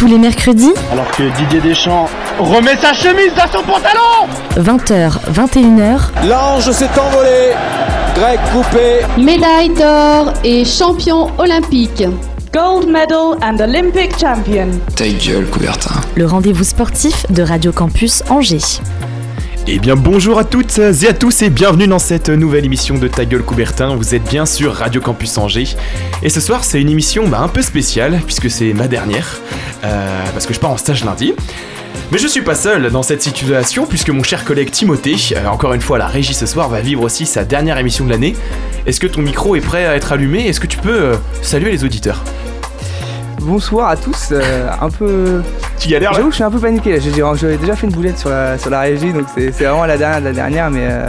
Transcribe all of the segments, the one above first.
Tous les mercredis, Alors que Didier Deschamps remet sa chemise dans son pantalon 20h, 21h, L'ange s'est envolé. Grec coupé. Médaille d'or et champion olympique. Gold medal and Olympic champion. Ta gueule, Coubertin. le rendez-vous sportif de Radio Campus Angers. Eh bien bonjour à toutes et à tous et bienvenue dans cette nouvelle émission de Ta gueule Coubertin. Vous êtes bien sur Radio Campus Angers. Et ce soir c'est une émission bah, un peu spéciale puisque c'est ma dernière. euh, parce que je pars en stage lundi. Mais je suis pas seul dans cette situation puisque mon cher collègue Timothée, euh, encore une fois la régie ce soir, va vivre aussi sa dernière émission de l'année. Est-ce que ton micro est prêt à être allumé? Est-ce que tu peux euh, saluer les auditeurs? Bonsoir à tous, euh, un peu... Tu galères J'avoue que je suis un peu paniqué là, J'ai- j'ai- j'avais déjà fait une boulette sur la, sur la régie donc c'est c'est vraiment la dernière de la dernière mais euh,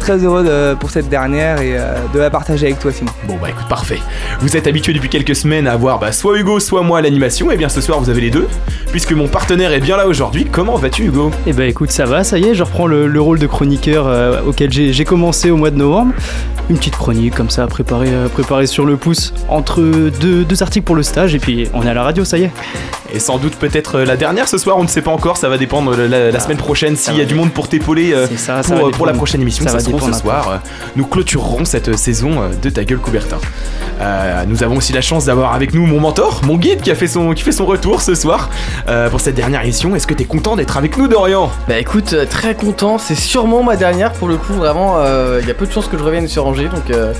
très heureux de- pour cette dernière et euh, de la partager avec toi Simon. Bon bah écoute, parfait. Vous êtes habitué depuis quelques semaines à avoir bah, soit Hugo, soit moi à l'animation, et bien ce soir vous avez les deux, puisque mon partenaire est bien là aujourd'hui. Comment vas-tu Hugo? Eh ben écoute, ça va, ça y est, je reprends le, le rôle de chroniqueur euh, auquel j'ai j'ai commencé au mois de novembre. Une petite chronique comme ça, préparée, euh, préparée sur le pouce, entre deux articles pour le stage, et puis on est à la radio, ça y est. Et sans doute peut-être euh, la dernière ce soir, on ne sait pas encore, ça va dépendre euh, la, la semaine prochaine s'il y a du monde pour t'épauler euh, C'est ça, ça pour, la prochaine émission. Ça Ça, va se trouve ce soir, nous clôturerons cette saison de Ta gueule Coubertin. Euh, nous avons aussi la chance d'avoir avec nous mon mentor, mon guide qui a fait son, qui fait son retour ce soir euh, pour cette dernière émission. Est-ce que t'es content d'être avec nous Dorian? Bah écoute, très content, c'est sûrement ma dernière pour le coup, vraiment, euh, il y a peu de chances que je revienne sur Angers, donc euh,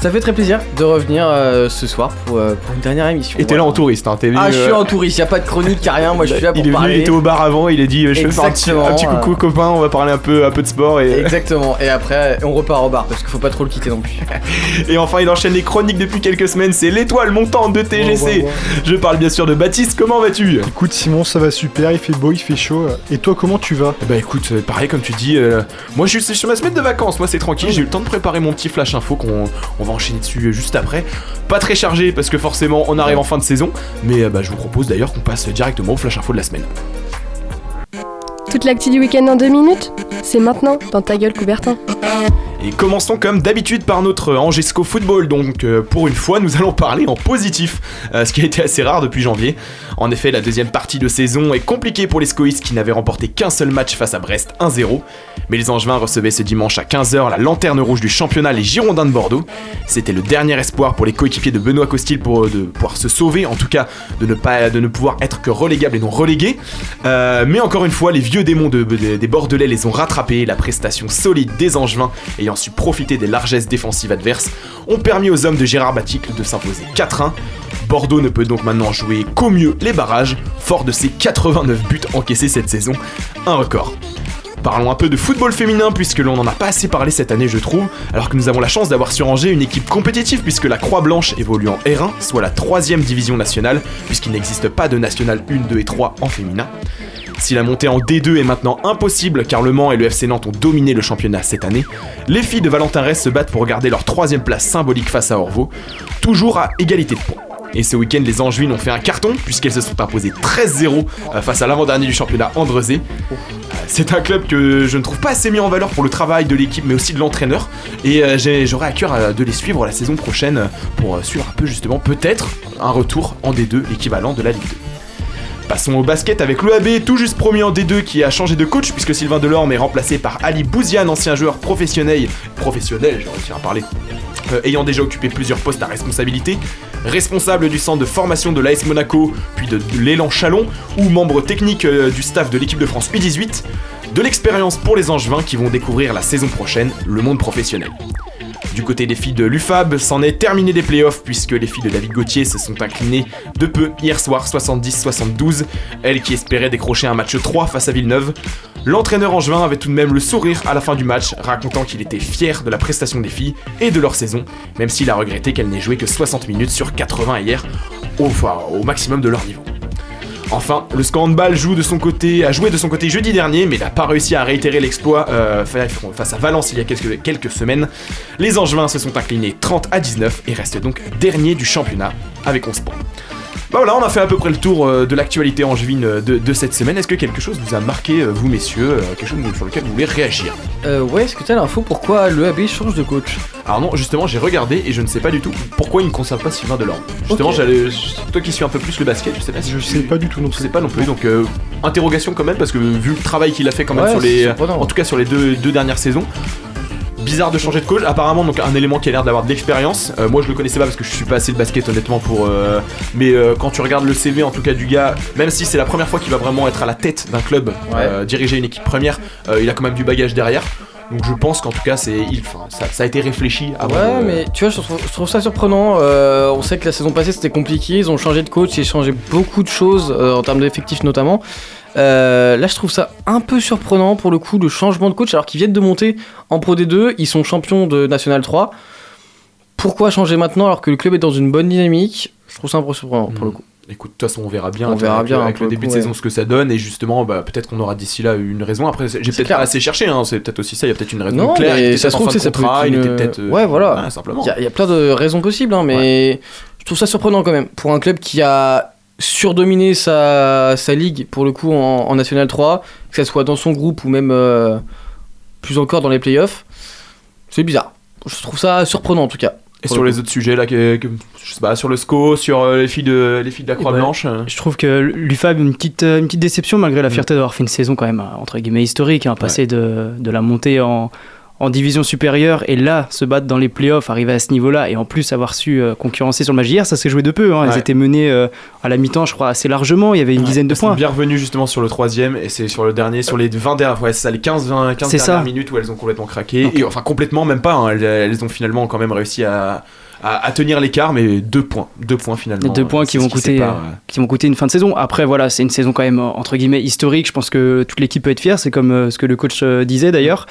ça fait très plaisir de revenir euh, ce soir pour, euh, pour une dernière émission. Et t'es là en touriste, hein, t'es venu, Ah je suis euh, en touriste, y a pas de chronique, y a rien, moi je suis là pour il est venu, parler. il était au bar avant, il a dit je vais faire un petit, un petit Exactement, coucou euh. copain, on va parler un peu, un peu de sport et, Exactement, et après on repart au bar parce qu'il faut pas trop le quitter non plus. et enfin il enchaîne les chroniques depuis quelques semaines, c'est l'étoile montante de TGC. Je parle bien sûr de Baptiste, comment vas-tu? Écoute Simon, ça va super, il fait beau, il fait chaud. Et toi, comment tu vas? Bah écoute, pareil comme tu dis, euh, moi je suis sur ma semaine de vacances, moi c'est tranquille, j'ai eu le temps de préparer mon petit flash info qu'on on enchaîner dessus juste après. Pas très chargé parce que forcément on arrive en fin de saison, mais euh, bah, je vous propose d'ailleurs qu'on passe directement au flash info de la semaine. Toute l'actu du week-end en deux minutes C'est maintenant dans ta gueule Coubertin. Et commençons comme d'habitude par notre Angesco Football. Donc euh, pour une fois, nous allons parler en positif, euh, ce qui a été assez rare depuis janvier. En effet, la deuxième partie de saison est compliquée pour les Scoïstes qui n'avaient remporté qu'un seul match face à Brest, 1-0. Mais les Angevins recevaient ce dimanche à 15h la lanterne rouge du championnat, les Girondins de Bordeaux. C'était le dernier espoir pour les coéquipiers de Benoît Costil pour euh, de pouvoir se sauver, en tout cas de ne pas de ne pouvoir être que relégables et non relégués. Mais encore une fois, les vieux démons de- de- des Bordelais les ont rattrapés. La prestation solide des Angevins, ayant su profiter des largesses défensives adverses, ont permis aux hommes de Gérard Baticle de s'imposer 4-1. Bordeaux ne peut donc maintenant jouer qu'au mieux les barrages, fort de ses 89 buts encaissés cette saison, un record. Parlons un peu de football féminin puisque l'on n'en a pas assez parlé cette année je trouve, alors que nous avons la chance d'avoir sur une équipe compétitive puisque la Croix Blanche évolue en R1, soit la troisième division nationale, puisqu'il n'existe pas de national 1, 2 et 3 en féminin. Si la montée en D2 est maintenant impossible car Le Mans et le FC Nantes ont dominé le championnat cette année, les filles de Valentin Rest se battent pour garder leur troisième place symbolique face à Orvaux, toujours à égalité de points. Et ce week-end, les Angevines ont fait un carton puisqu'elles se sont imposées 13-0 euh, face à l'avant-dernier du championnat Andrezé. Euh, C'est un club que je ne trouve pas assez mis en valeur pour le travail de l'équipe mais aussi de l'entraîneur. Et euh, j'aurai à cœur de les suivre la saison prochaine pour suivre un peu justement peut-être un retour en D2, l'équivalent de la Ligue 2. Passons au basket avec l'OAB, tout juste promu en D2 qui a changé de coach puisque Sylvain Delorme est remplacé par Ali Bouziane, ancien joueur professionnel, professionnel, euh, ayant déjà occupé plusieurs postes à responsabilité, responsable du centre de formation de l'AS Monaco, puis de, de l'élan Chalon, ou membre technique euh, du staff de l'équipe de France U18, de l'expérience pour les Angevins qui vont découvrir la saison prochaine le monde professionnel. Du côté des filles de l'UFAB, c'en est terminé des playoffs puisque les filles de David Gauthier se sont inclinées de peu hier soir 70-72, elles qui espéraient décrocher un match 3 face à Villeneuve. L'entraîneur angevin avait tout de même le sourire à la fin du match, racontant qu'il était fier de la prestation des filles et de leur saison, même s'il a regretté qu'elles n'aient joué que 60 minutes sur 80 hier, au, au maximum de leur niveau. Enfin, le Scandball a joué de son côté jeudi dernier, mais n'a pas réussi à réitérer l'exploit euh, fa- face à Valence il y a quelques, semaines. Les Angevins se sont inclinés 30 à 19 et restent donc derniers du championnat avec 11 points. Bah voilà, on a fait à peu près le tour euh, de l'actualité angevine euh, de, de cette semaine. Est-ce que quelque chose vous a marqué, euh, vous messieurs, quelque chose sur lequel vous voulez réagir? Euh, ouais, est-ce que t'as l'info pourquoi le AB change de coach? Alors non, justement, j'ai regardé et je ne sais pas du tout pourquoi il ne conserve pas Sylvain Delorme. Justement, Ok. j'allais, toi qui suis un peu plus le basket, je sais pas si Je sais pas du tout non je plus. sais pas non plus. Donc euh, interrogation quand même parce que vu le travail qu'il a fait quand même Ouais, sur les, en tout cas sur les deux, deux dernières saisons. Bizarre de changer de coach. Apparemment, donc un élément qui a l'air d'avoir de l'expérience. Euh, moi, je le connaissais pas parce que je suis pas assez le basket honnêtement pour. euh, mais euh, quand tu regardes le CV en tout cas du gars, même si c'est la première fois qu'il va vraiment être à la tête d'un club, euh, diriger une équipe première, il a quand même du bagage derrière. Donc je pense qu'en tout cas, c'est, il, enfin, ça, ça a été réfléchi avant. Ouais, de- mais tu vois, je trouve, je trouve ça surprenant. Euh, on sait que la saison passée c'était compliqué, ils ont changé de coach, ils ont changé beaucoup de choses euh, en termes d'effectifs notamment. Euh, là, je trouve ça un peu surprenant pour le coup, le changement de coach, alors qu'ils viennent de monter en Pro D2, ils sont champions de National 3. Pourquoi changer maintenant alors que le club est dans une bonne dynamique? Je trouve ça un peu surprenant pour le coup. Écoute, de toute façon, on verra bien. On verra avec, bien, avec pour le début coup, de ouais. saison ce que ça donne et justement, bah, peut-être qu'on aura d'ici là une raison. Après, j'ai peut-être pas assez cherché. Hein, c'est peut-être aussi ça. Il y a peut-être une raison Non, claire. mais ça se trouve, c'est ça peut il une- était peut-être. euh, Ouais, voilà. ouais, simplement. Il y, a- il y a plein de raisons possibles, hein, mais je trouve ça surprenant quand même. Pour un club qui a surdominé sa, sa ligue, pour le coup, en, en National 3, que ce soit dans son groupe ou même euh, plus encore dans les playoffs, c'est bizarre. Je trouve ça surprenant en tout cas. Et sur le les autres sujets là, que, que- je sais pas, sur le SCO, sur euh, les filles de les filles de la Croix Ouais. Blanche. euh, Je trouve que l'UFAB, une petite, une petite déception malgré la fierté d'avoir fait une saison quand même, entre guillemets, historique, hein, passer de, de la montée en, en division supérieure et là se battre dans les playoffs, arriver à ce niveau-là et en plus avoir su euh, concurrencer sur le match d'hier, ça s'est joué de peu. Hein. Ouais. étaient menées euh, à la mi-temps, je crois, assez largement, il y avait une dizaine de points. bien revenues justement sur le troisième et c'est sur le dernier, sur les 20 dernières, ouais, ça, les 15, 20, 15 C'est dernières ça. minutes où elles ont complètement craqué. Et enfin, complètement, même pas. hein, elles, elles ont finalement quand même réussi à, à, à tenir l'écart, mais deux points. Deux points finalement. Deux points qui vont, coûter, euh, qui vont coûter une fin de saison. Après, voilà, c'est une saison quand même, entre guillemets, historique. Je pense que toute l'équipe peut être fière. C'est comme euh, ce que le coach euh, disait d'ailleurs.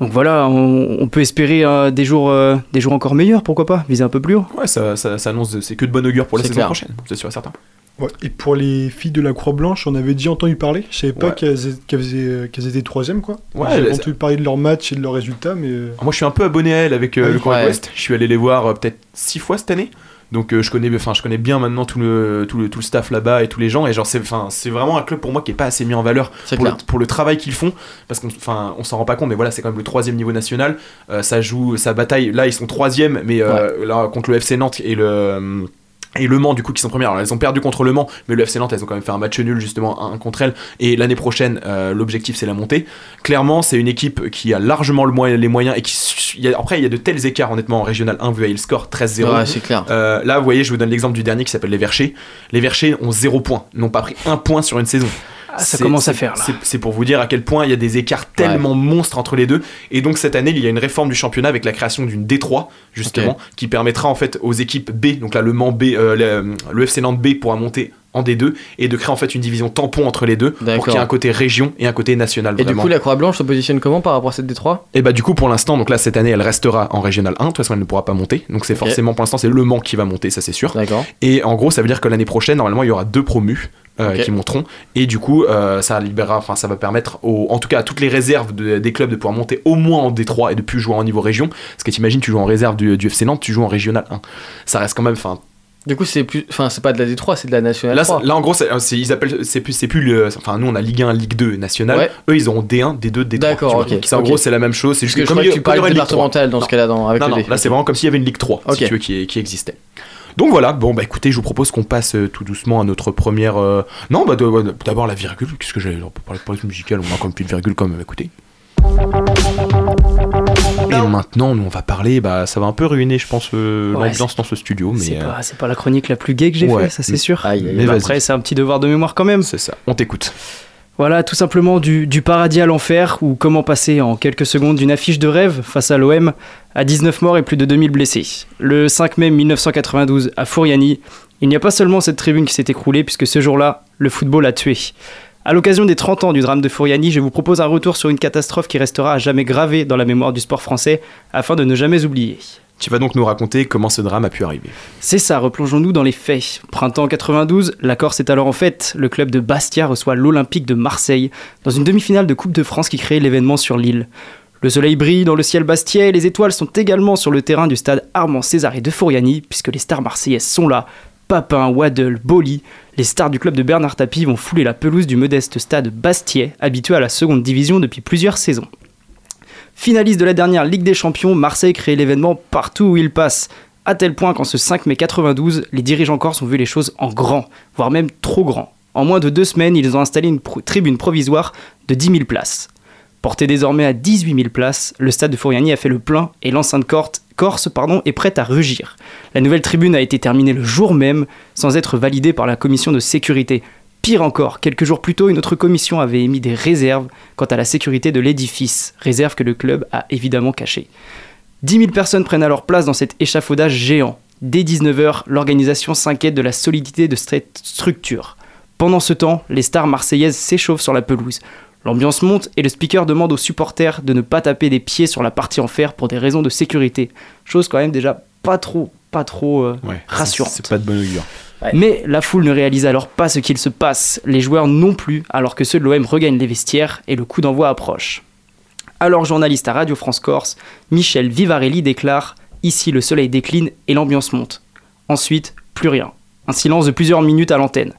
Donc voilà, on, on peut espérer euh, des, jours, euh, des jours encore meilleurs, pourquoi pas, viser un peu plus haut. Ouais, ça, ça, ça annonce, c'est que de bon augure pour la saison clair. prochaine, c'est sûr et certain. Ouais, Et pour les filles de la Croix-Blanche, on avait déjà entendu parler. Je savais pas Ouais. qu'elles étaient- qu'elles faisaient- qu'elles étaient troisième, quoi. Ouais, J'avais elles- entendu parler de leur match et de leurs résultats, mais. euh, Moi, je suis un peu abonné à elle avec euh, oui. le Courrier Ouais. Ouest. Je suis allé les voir euh, peut-être six fois cette année. Donc euh, je connais, enfin je connais bien maintenant tout le tout le, tout le staff là-bas et tous les gens. Et genre c'est enfin c'est vraiment un club pour moi qui est pas assez mis en valeur pour le, pour le travail qu'ils font. Parce qu'on enfin on s'en rend pas compte mais voilà c'est quand même le troisième niveau national. Euh, ça joue ça bataille. Là ils sont troisième mais euh, là contre le FC Nantes et le et Le Mans du coup qui sont premières alors elles ont perdu contre Le Mans mais le FC Nantes elles ont quand même fait un match nul justement un contre elles et l'année prochaine euh, l'objectif c'est la montée clairement c'est une équipe qui a largement le moyen- les moyens et qui il y a- après il y a de tels écarts honnêtement en régional 1 vous voyez le score 13-0 Ouais, c'est clair. euh, là, vous voyez, je vous donne l'exemple du dernier qui s'appelle les Verchers. Les Verchers ont 0 point, n'ont pas pris un point sur une saison. Ah, ça C'est- commence à faire, là. c'est- pour vous dire à quel point il y a des écarts tellement monstres entre les deux. Et donc cette année, il y a une réforme du championnat avec la création d'une D3 justement, qui permettra en fait aux équipes B, donc là le Mans B, euh, le, le FC Nantes B pourra monter en D2 et de créer en fait une division tampon entre les deux pour qu'il y ait un côté région et un côté national. Et du coup, la Croix-Blanche se positionne comment par rapport à cette D3 Et bah du coup pour l'instant donc là cette année elle restera en régional 1 de toute façon elle ne pourra pas monter. Donc c'est forcément pour l'instant c'est Le Mans qui va monter ça c'est sûr. D'accord. et en gros ça veut dire que l'année prochaine normalement il y aura deux promus euh, qui monteront. Et du coup euh, ça libérera enfin ça va permettre au, en tout cas à toutes les réserves de- des clubs de pouvoir monter au moins en D3 et de plus jouer en niveau région. Parce que t'imagines tu joues en réserve du, du FC Nantes tu joues en régional 1 ça reste quand même enfin Du coup, c'est plus. Enfin, c'est pas de la D3, c'est de la National Là, 3. c'est- là, en gros, c'est, c'est- ils appellent, c'est plus, c'est plus le, enfin, nous, on a Ligue 1, Ligue 2 nationale. Ouais. Eux, ils auront D1, D2, D3. D'accord, tu vois. ok, Donc, c'est- en gros, c'est la même chose. C'est juste que je comme crois il que tu parles 3. départementale dans ce cas-là, dans- avec Non, le non, là, c'est vraiment comme s'il y avait une Ligue 3, Ok. si tu veux, qui, qui existait. Donc voilà, bon bah écoutez, je vous propose qu'on passe euh, tout doucement à notre première. euh, Non, bah de- d'abord la virgule. Qu'est-ce que On peut parler de politique musicale, on a comme une petite virgule quand même. Écoutez. Et maintenant, nous on va parler. Bah, ça va un peu ruiner, je pense, euh, Ouais, l'ambiance dans ce studio, mais C'est euh, pas, c'est pas la chronique la plus gay que j'ai Ouais. fait, ça c'est sûr. Aïe, aïe, Mais après, c'est un petit devoir de mémoire quand même. c'est ça. On t'écoute. Voilà, tout simplement du, du paradis à l'enfer, ou comment passer en quelques secondes d'une affiche de rêve face à l'OM à 19 morts et plus de 2000 blessés. Le 5 mai 1992, à Fouriani, il n'y a pas seulement cette tribune qui s'est écroulée, puisque ce jour-là, le football a tué. À l'occasion des 30 ans du drame de Fouriani, je vous propose un retour sur une catastrophe qui restera à jamais gravée dans la mémoire du sport français, afin de ne jamais oublier. Tu vas donc nous raconter comment ce drame a pu arriver. C'est ça, replongeons-nous dans les faits. Printemps 92, la Corse est alors en fête. Le club de Bastia reçoit l'Olympique de Marseille dans une demi-finale de Coupe de France qui crée l'événement sur l'île. Le soleil brille dans le ciel bastia et les étoiles sont également sur le terrain du stade Armand Césaré de Fouriani, puisque les stars marseillaises sont là, Papin, Waddle, Boli, les stars du club de Bernard Tapie vont fouler la pelouse du modeste stade Bastiais, habitué à la seconde division depuis plusieurs saisons. Finaliste de la dernière Ligue des Champions, Marseille crée l'événement partout où il passe, à tel point qu'en ce 5 mai 92, les dirigeants corses ont vu les choses en grand, voire même trop grand. En moins de deux semaines, ils ont installé une tribune provisoire de 10 000 places. Porté désormais à 18 000 places, le stade de Fouriani a fait le plein et l'enceinte corte- corse est prête à rugir. La nouvelle tribune a été terminée le jour même, sans être validée par la commission de sécurité. Pire encore, quelques jours plus tôt, une autre commission avait émis des réserves quant à la sécurité de l'édifice, réserve que le club a évidemment cachée. 10 000 personnes prennent alors place dans cet échafaudage géant. Dès 19h, l'organisation s'inquiète de la solidité de cette structure. Pendant ce temps, les stars marseillaises s'échauffent sur la pelouse. L'ambiance monte et le speaker demande aux supporters de ne pas taper des pieds sur la partie en fer pour des raisons de sécurité. Chose quand même déjà pas trop, pas trop euh, Ouais, rassurante. C'est pas de bon augure. Mais la foule ne réalise alors pas ce qu'il se passe, les joueurs non plus, alors que ceux de l'OM regagnent les vestiaires et le coup d'envoi approche. Alors journaliste à Radio France Corse, Michel Vivarelli déclare Ici le soleil décline et l'ambiance monte. Ensuite, plus rien. Un silence de plusieurs minutes à l'antenne.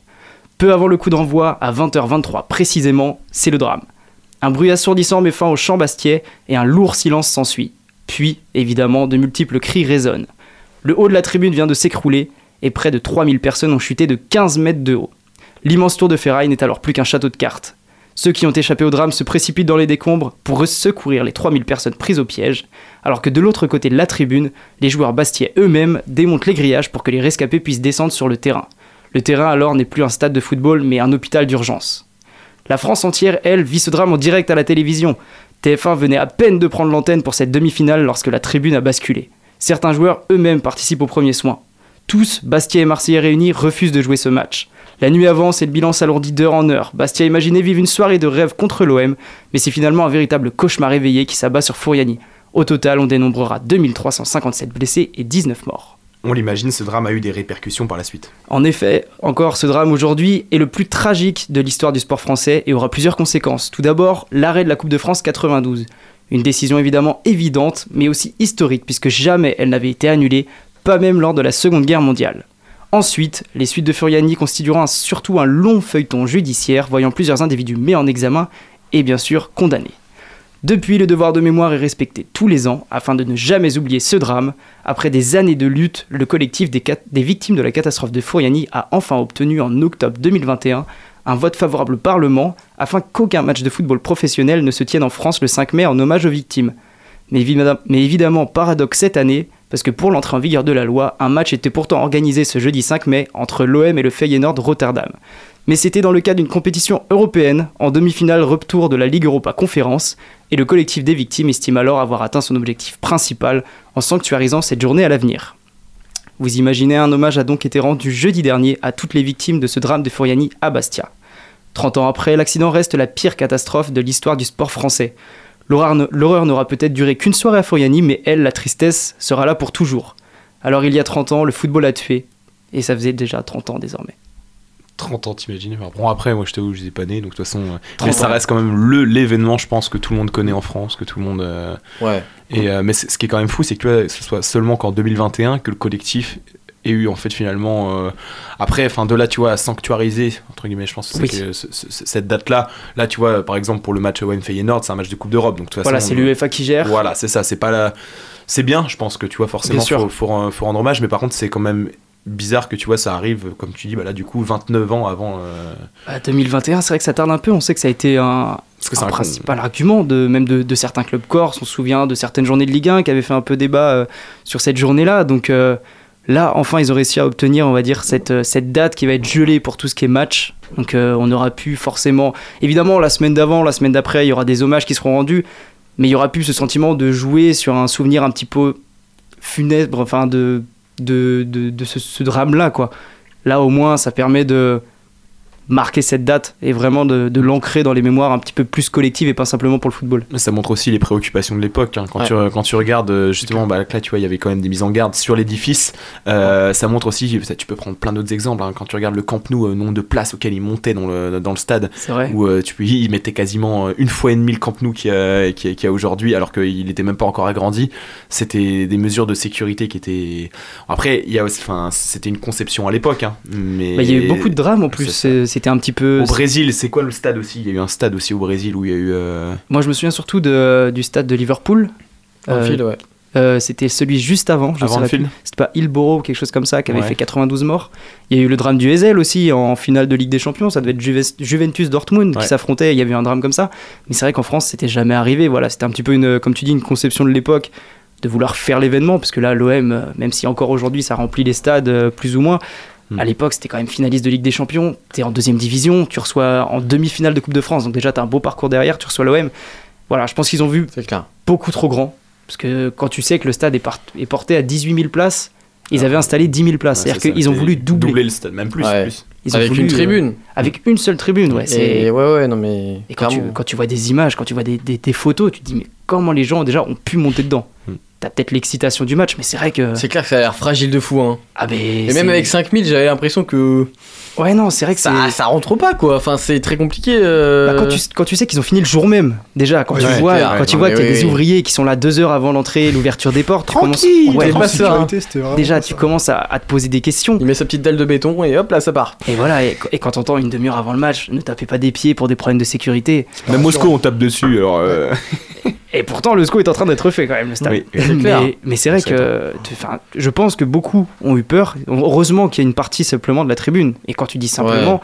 Peu avant le coup d'envoi, à 20h23 précisément, c'est le drame. Un bruit assourdissant met fin au chant Bastiais et un lourd silence s'ensuit. Puis, évidemment, de multiples cris résonnent. Le haut de la tribune vient de s'écrouler et près de 3000 personnes ont chuté de 15 mètres de haut. L'immense tour de ferraille n'est alors plus qu'un château de cartes. Ceux qui ont échappé au drame se précipitent dans les décombres pour secourir les 3000 personnes prises au piège, alors que de l'autre côté de la tribune, les joueurs bastiais eux-mêmes démontent les grillages pour que les rescapés puissent descendre sur le terrain. Le terrain alors n'est plus un stade de football mais un hôpital d'urgence. La France entière, elle, vit ce drame en direct à la télévision. TF1 venait à peine de prendre l'antenne pour cette demi-finale lorsque la tribune a basculé. Certains joueurs eux-mêmes participent aux premiers soins. Tous, Bastia et Marseillais réunis, refusent de jouer ce match. La nuit avance et le bilan s'alourdit d'heure en heure. Bastia imaginait vivre une soirée de rêve contre l'OM, mais c'est finalement un véritable cauchemar éveillé qui s'abat sur Fouriani. Au total, on dénombrera 2357 blessés et 19 morts. On l'imagine, ce drame a eu des répercussions par la suite. En effet, encore ce drame aujourd'hui est le plus tragique de l'histoire du sport français et aura plusieurs conséquences. Tout d'abord, l'arrêt de la Coupe de France 92. Une décision évidemment évidente, mais aussi historique, puisque jamais elle n'avait été annulée, pas même lors de la Seconde Guerre mondiale. Ensuite, les suites de Furiani constitueront surtout un long feuilleton judiciaire voyant plusieurs individus mis en examen et bien sûr condamnés. Depuis, le devoir de mémoire est respecté tous les ans afin de ne jamais oublier ce drame. Après des années de lutte, le collectif des, victimes de la catastrophe de Furiani a enfin obtenu en octobre 2021 un vote favorable au Parlement afin qu'aucun match de football professionnel ne se tienne en France le 5 mai en hommage aux victimes. Mais, mais évidemment, paradoxe cette année, parce que pour l'entrée en vigueur de la loi, un match était pourtant organisé ce jeudi 5 mai entre l'OM et le Feyenoord Rotterdam. Mais c'était dans le cadre d'une compétition européenne, en demi-finale retour de la Ligue Europa Conférence, et le collectif des victimes estime alors avoir atteint son objectif principal en sanctuarisant cette journée à l'avenir. Vous imaginez, un hommage a donc été rendu jeudi dernier à toutes les victimes de ce drame de Furiani à Bastia. 30 ans après, l'accident reste la pire catastrophe de l'histoire du sport français. L'horreur n'aura peut-être duré qu'une soirée à Furiani, mais elle, la tristesse, sera là pour toujours. Alors il y a 30 ans, le football a tué, et ça faisait déjà 30 ans désormais. 30 ans, t'imagines Bon, après, moi je t'avoue, je n'ai pas né, donc de toute façon. euh, 30 Mais ça reste quand même le l'événement, je pense, que tout le monde connaît en France, que tout le monde. euh, Ouais. Et, euh, mais ce qui est quand même fou, c'est que tu vois, ce soit seulement qu'en 2021 que le collectif ait eu en fait finalement. euh, après, enfin de là, tu vois, à sanctuariser, entre guillemets, je pense, c'est Oui. que ce- ce- cette date-là, là, tu vois, par exemple, pour le match OM Feyenoord, c'est un match de Coupe d'Europe, donc de toute Voilà, c'est l'UEFA qui gère. Voilà, c'est ça, c'est pas la. C'est bien, je pense que tu vois, forcément, sûr. faut, faut rendre hommage, mais par contre, c'est quand même bizarre que tu vois, ça arrive, comme tu dis, bah là, du coup, 29 ans avant. euh, Bah, 2021, c'est vrai que ça tarde un peu. On sait que ça a été un, Parce que un con- principal argument de même de, de certains clubs corse. On se souvient de certaines journées de Ligue 1 qui avaient fait un peu débat euh, sur cette journée-là. Donc euh, là, enfin, ils ont réussi à obtenir, on va dire, cette, euh, cette date qui va être gelée pour tout ce qui est match. Donc on aura pu forcément, évidemment, la semaine d'avant, la semaine d'après, il y aura des hommages qui seront rendus, mais il y aura plus ce sentiment de jouer sur un souvenir un petit peu funèbre, enfin de de, de, ce, ce drame-là, quoi. Là, au moins, ça permet de marquer cette date et vraiment de, de l'ancrer dans les mémoires un petit peu plus collectives et pas simplement pour le football. Ça montre aussi les préoccupations de l'époque. hein. Quand, Ouais. tu, quand tu regardes, euh, justement, bah, là, tu vois, il y avait quand même des mises en garde sur l'édifice. Euh, ça montre aussi, ça, tu peux prendre plein d'autres exemples. hein. Quand tu regardes le Camp Nou, euh, nombre de places auxquelles il montait dans le, dans le stade, vrai. où euh, tu peux, il mettait quasiment une fois et demi le Camp Nou qu'il y a, qu'il y a- aujourd'hui, alors qu'il n'était même pas encore agrandi. C'était des mesures de sécurité qui étaient. Après, il y a aussi- enfin, c'était une conception à l'époque, hein, mais Bah, il y a eu beaucoup de drames en plus. C'est ça. c'est- C'était un petit peu. Au Brésil, c'est quoi le stade aussi? Il y a eu un stade aussi au Brésil où il y a eu. euh, Moi, je me souviens surtout de, du stade de Liverpool. Euh, Anfield, ouais. euh, c'était celui juste avant. Je Avant. C'était pas Hillborough ou quelque chose comme ça qui avait Ouais. fait 92 morts. Il y a eu le drame du Ezel aussi en finale de Ligue des Champions. Ça devait être Juve- Juventus Dortmund Ouais. qui s'affrontait. Il y avait eu un drame comme ça. Mais c'est vrai qu'en France, c'était jamais arrivé. Voilà, c'était un petit peu une, comme tu dis, une conception de l'époque de vouloir faire l'événement parce que là, l'OM, même si encore aujourd'hui ça remplit les stades plus ou moins. Hmm. À l'époque, c'était quand même finaliste de Ligue des Champions. T'es en deuxième division, tu reçois en demi-finale de Coupe de France. Donc déjà, t'as un beau parcours derrière. Tu reçois l'OM. Voilà, je pense qu'ils ont vu beaucoup trop grand. Parce que quand tu sais que le stade est, part- est porté à 18 000 places, ils avaient installé 10 000 places. ouais, C'est-à-dire qu'ils ont voulu doubler. le stade, même plus. Ouais. plus. Ils ont Avec voulu, une euh, tribune. avec une seule tribune, ouais. Et ouais, ouais, non mais. Et quand tu, quand tu vois des images, quand tu vois des, des- des photos, tu te dis, mais comment les gens déjà ont pu monter dedans? Hmm. T'as peut-être l'excitation du match, mais c'est vrai que. C'est clair que ça a l'air fragile de fou, hein. Ah, mais Et même avec 5000, j'avais l'impression que Ouais, non, c'est vrai que c'est. ça, ça rentre pas, quoi. Enfin, c'est très compliqué. euh, Bah, quand, tu, quand tu sais qu'ils ont fini le jour même, déjà, quand Ouais, tu ouais, vois, quand tu non, vois y a oui, des oui. ouvriers qui sont là deux heures avant l'entrée, l'ouverture des portes, tu commences. Tranquille, Ouais, t'es pas ça, hein. sécurité, c'était vraiment déjà, pas tu ça. commences à, à te poser des questions. Il met sa petite dalle de béton et hop là, ça part. Et voilà, et, et quand t'entends une demi-heure avant le match, ne tapez pas des pieds pour des problèmes de sécurité. Même Moscou, on tape dessus. Alors, euh, Et pourtant, le SCO est en train d'être fait quand même, le stade. Oui, mais mais c'est vrai que, je pense que beaucoup ont eu peur. Heureusement qu'il y a une partie simplement de la tribune. Et quand tu dis simplement,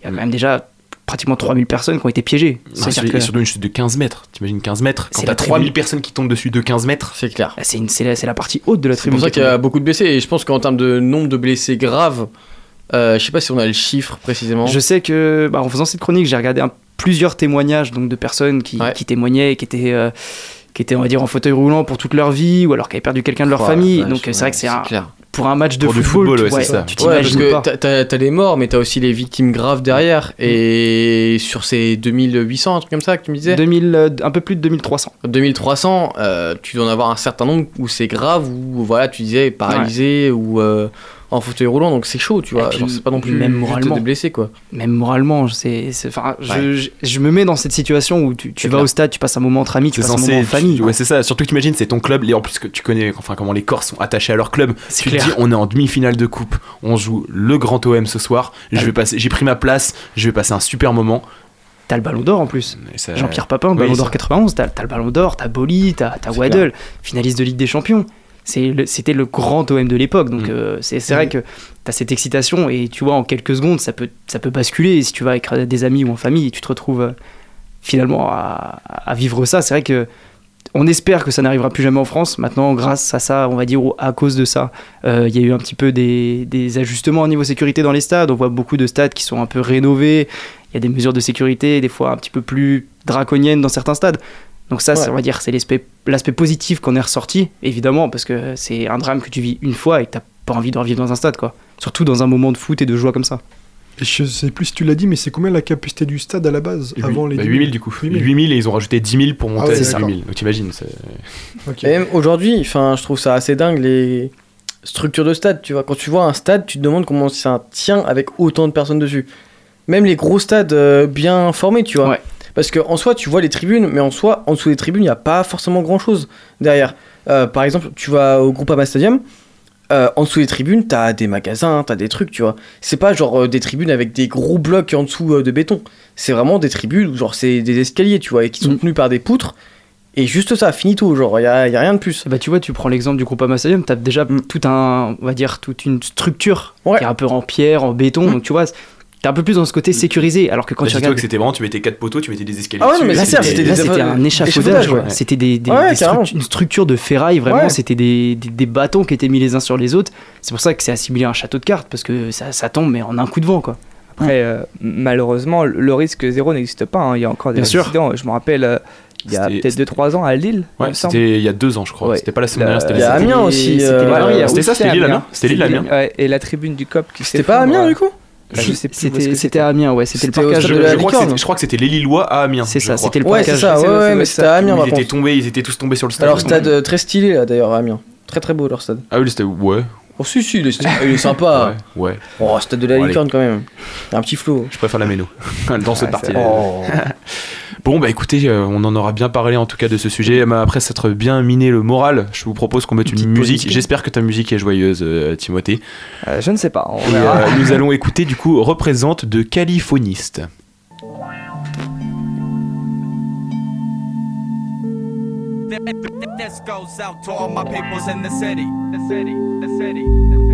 il y a quand même déjà pratiquement 3000 personnes qui ont été piégées. Sur- que surtout une chute de 15 mètres. T'imagines 15 mètres Quand C'est t'as la 3000 tribune. personnes qui tombent dessus de 15 mètres. C'est clair. bah, c'est c'est la, c'est la partie haute de la C'est tribune. pour ça qui qu'il y a beaucoup de blessés. Et je pense qu'en termes de nombre de blessés graves, euh, je sais pas si on a le chiffre précisément. Je sais que, bah, en faisant cette chronique, j'ai regardé un- plusieurs témoignages donc, de personnes qui, Ouais. qui témoignaient, et qui étaient, euh, qui étaient, on va dire, en fauteuil roulant pour toute leur vie, ou alors qui avaient perdu quelqu'un de leur Oh, famille. vache, donc, c'est vrai que c'est un- clair. Pour un match de Pour du football, football, tu, ouais, c'est ça. tu Ouais, parce t'imagines que t'as- les morts, mais t'as aussi les victimes graves derrière. Et sur ces 2800, un truc comme ça que tu me disais 2000, euh, un peu plus de 2300. 2300, euh, tu dois en avoir un certain nombre où c'est grave, ou voilà, tu disais paralysé, ou euh, en fauteuil roulant, donc c'est chaud, tu vois. c'est pas non plus même moralement. des blessés, quoi. Même moralement, c'est, enfin, je, Ouais. je, je me mets dans cette situation où tu, tu vas clair. au stade, tu passes un moment entre amis, tu passes un moment en famille. tu- ouais, c'est ça. Surtout que t'imagines, c'est ton club. Et en plus que tu connais, enfin, comment les corps sont attachés à leur club. C'est Tu clair. te dis, on est en demi-finale de coupe. On joue le grand OM ce soir. Je vais passer. J'ai pris ma place. Je vais passer un super moment. T'as le ballon d'or en plus. Jean-Pierre Papin, oui, ballon d'or 91, t'as, t'as le ballon d'or, t'as Boli, t'as, t'as Waddle, finaliste de Ligue des Champions. Le- c'était le grand OM de l'époque, donc Mm. euh, c'est, vrai que t'as cette excitation et tu vois en quelques secondes ça peut, ça peut basculer. Et si tu vas avec des amis ou en famille, tu te retrouves euh, finalement à, à vivre ça. C'est vrai que on espère que ça n'arrivera plus jamais en France. Maintenant, grâce à ça, on va dire ou à cause de ça, euh, il y a eu un petit peu des, des ajustements au niveau sécurité dans les stades. On voit beaucoup de stades qui sont un peu rénovés. Il y a des mesures de sécurité, des fois un petit peu plus draconiennes dans certains stades. Donc ça, on va dire, c'est l'aspect, positif qu'on est ressorti, évidemment, parce que c'est un drame que tu vis une fois et que t'as pas envie de revivre dans un stade, quoi. Surtout dans un moment de foot et de joie comme ça. Et je sais plus si tu l'as dit, mais c'est combien la capacité du stade à la base Huit- avant les bah, 10 000? 8000 du coup. 8000. 8000 et ils ont rajouté 10 000 pour monter Ah ouais, à d'accord. 8000. Donc t'imagines. c'est- Ok. Et même aujourd'hui, enfin, je trouve ça assez dingue les structures de stade. Tu vois, quand tu vois un stade, tu te demandes comment ça tient avec autant de personnes dessus. Même les gros stades euh, bien formés, tu vois. Ouais. Parce que en soi, tu vois les tribunes, mais en soi, en dessous des tribunes, il n'y a pas forcément grand chose derrière. Euh, par exemple, tu vas au Groupama Stadium. euh, en dessous des tribunes, t'as des magasins, t'as des trucs, tu vois. C'est pas genre euh, des tribunes avec des gros blocs en dessous de béton. C'est vraiment des tribunes où genre c'est des escaliers, tu vois, et qui sont Mm. tenus par des poutres. Et juste ça, finito, genre, il y a, y a rien de plus. Bah, tu vois, tu prends l'exemple du groupe Stadium, t'as déjà Mm. tout un, on va dire, toute une structure Ouais. qui est un peu en pierre, en béton, Mm. donc tu vois, t'es un peu plus dans ce côté sécurisé, alors que quand Bah, tu regardes que c'était vraiment, tu mettais 4 poteaux, tu mettais des escaliers. Ah ouais, mais dessus, là, c'est- c'était Là, des- c'était un échafaudage, échafaudage, ouais. ouais. c'était des, des- Ouais, des carrément. struct- une structure de ferraille, vraiment, Ouais. c'était des, des, des bâtons qui étaient mis les uns sur les autres. C'est pour ça que c'est assimilé à un château de cartes, parce que ça, ça tombe, mais en un coup de vent, quoi. Après, euh, malheureusement, le risque zéro n'existe pas. hein. Il y a encore des Bien sûr. Je me rappelle, euh, il y a C'était- peut-être 2-3 ans à Lille. Ouais, c'était il y a 2 ans, je crois. Ouais. C'était pas la semaine La- dernière, c'était Il y a la Amiens aussi. c'était euh. C'était ça, c'était Lille, Amiens. C'était Lille, Amiens Ouais, et la tribune du COP qui C'était pas Amiens du coup Bah, je sais plus où est-ce C'était à Amiens, ouais. C'était le parcage stade Je, de la je crois que Licorne. c'était- je crois que c'était les Lillois à Amiens. C'est ça, crois. c'était le Ouais, parcage. c'est ça, ouais, ouais, mais c'était à Amiens Ils étaient tombés, ils étaient tous tombés sur le stade. Alors, stade euh, très stylé là d'ailleurs à Amiens. Très très beau leur stade. Ah oui, c'était ouais. Oh, si, si, il est, il est sympa. Ouais, ouais. Oh, stade de la Bon, licorne quand même. Il y a un petit flow. Je préfère la méno dans cette Ouais, partie. Oh. Bon bah écoutez, euh, on en aura bien parlé en tout cas de ce sujet. Mais après s'être bien miné le moral, je vous propose qu'on mette une, musique. J'espère que ta musique est joyeuse, euh, Timothée. Euh, je ne sais pas, on Et, verra. euh, nous allons écouter du coup représente de Caliphoniste. This goes out to all my peoples in the city. The city, the city, the city.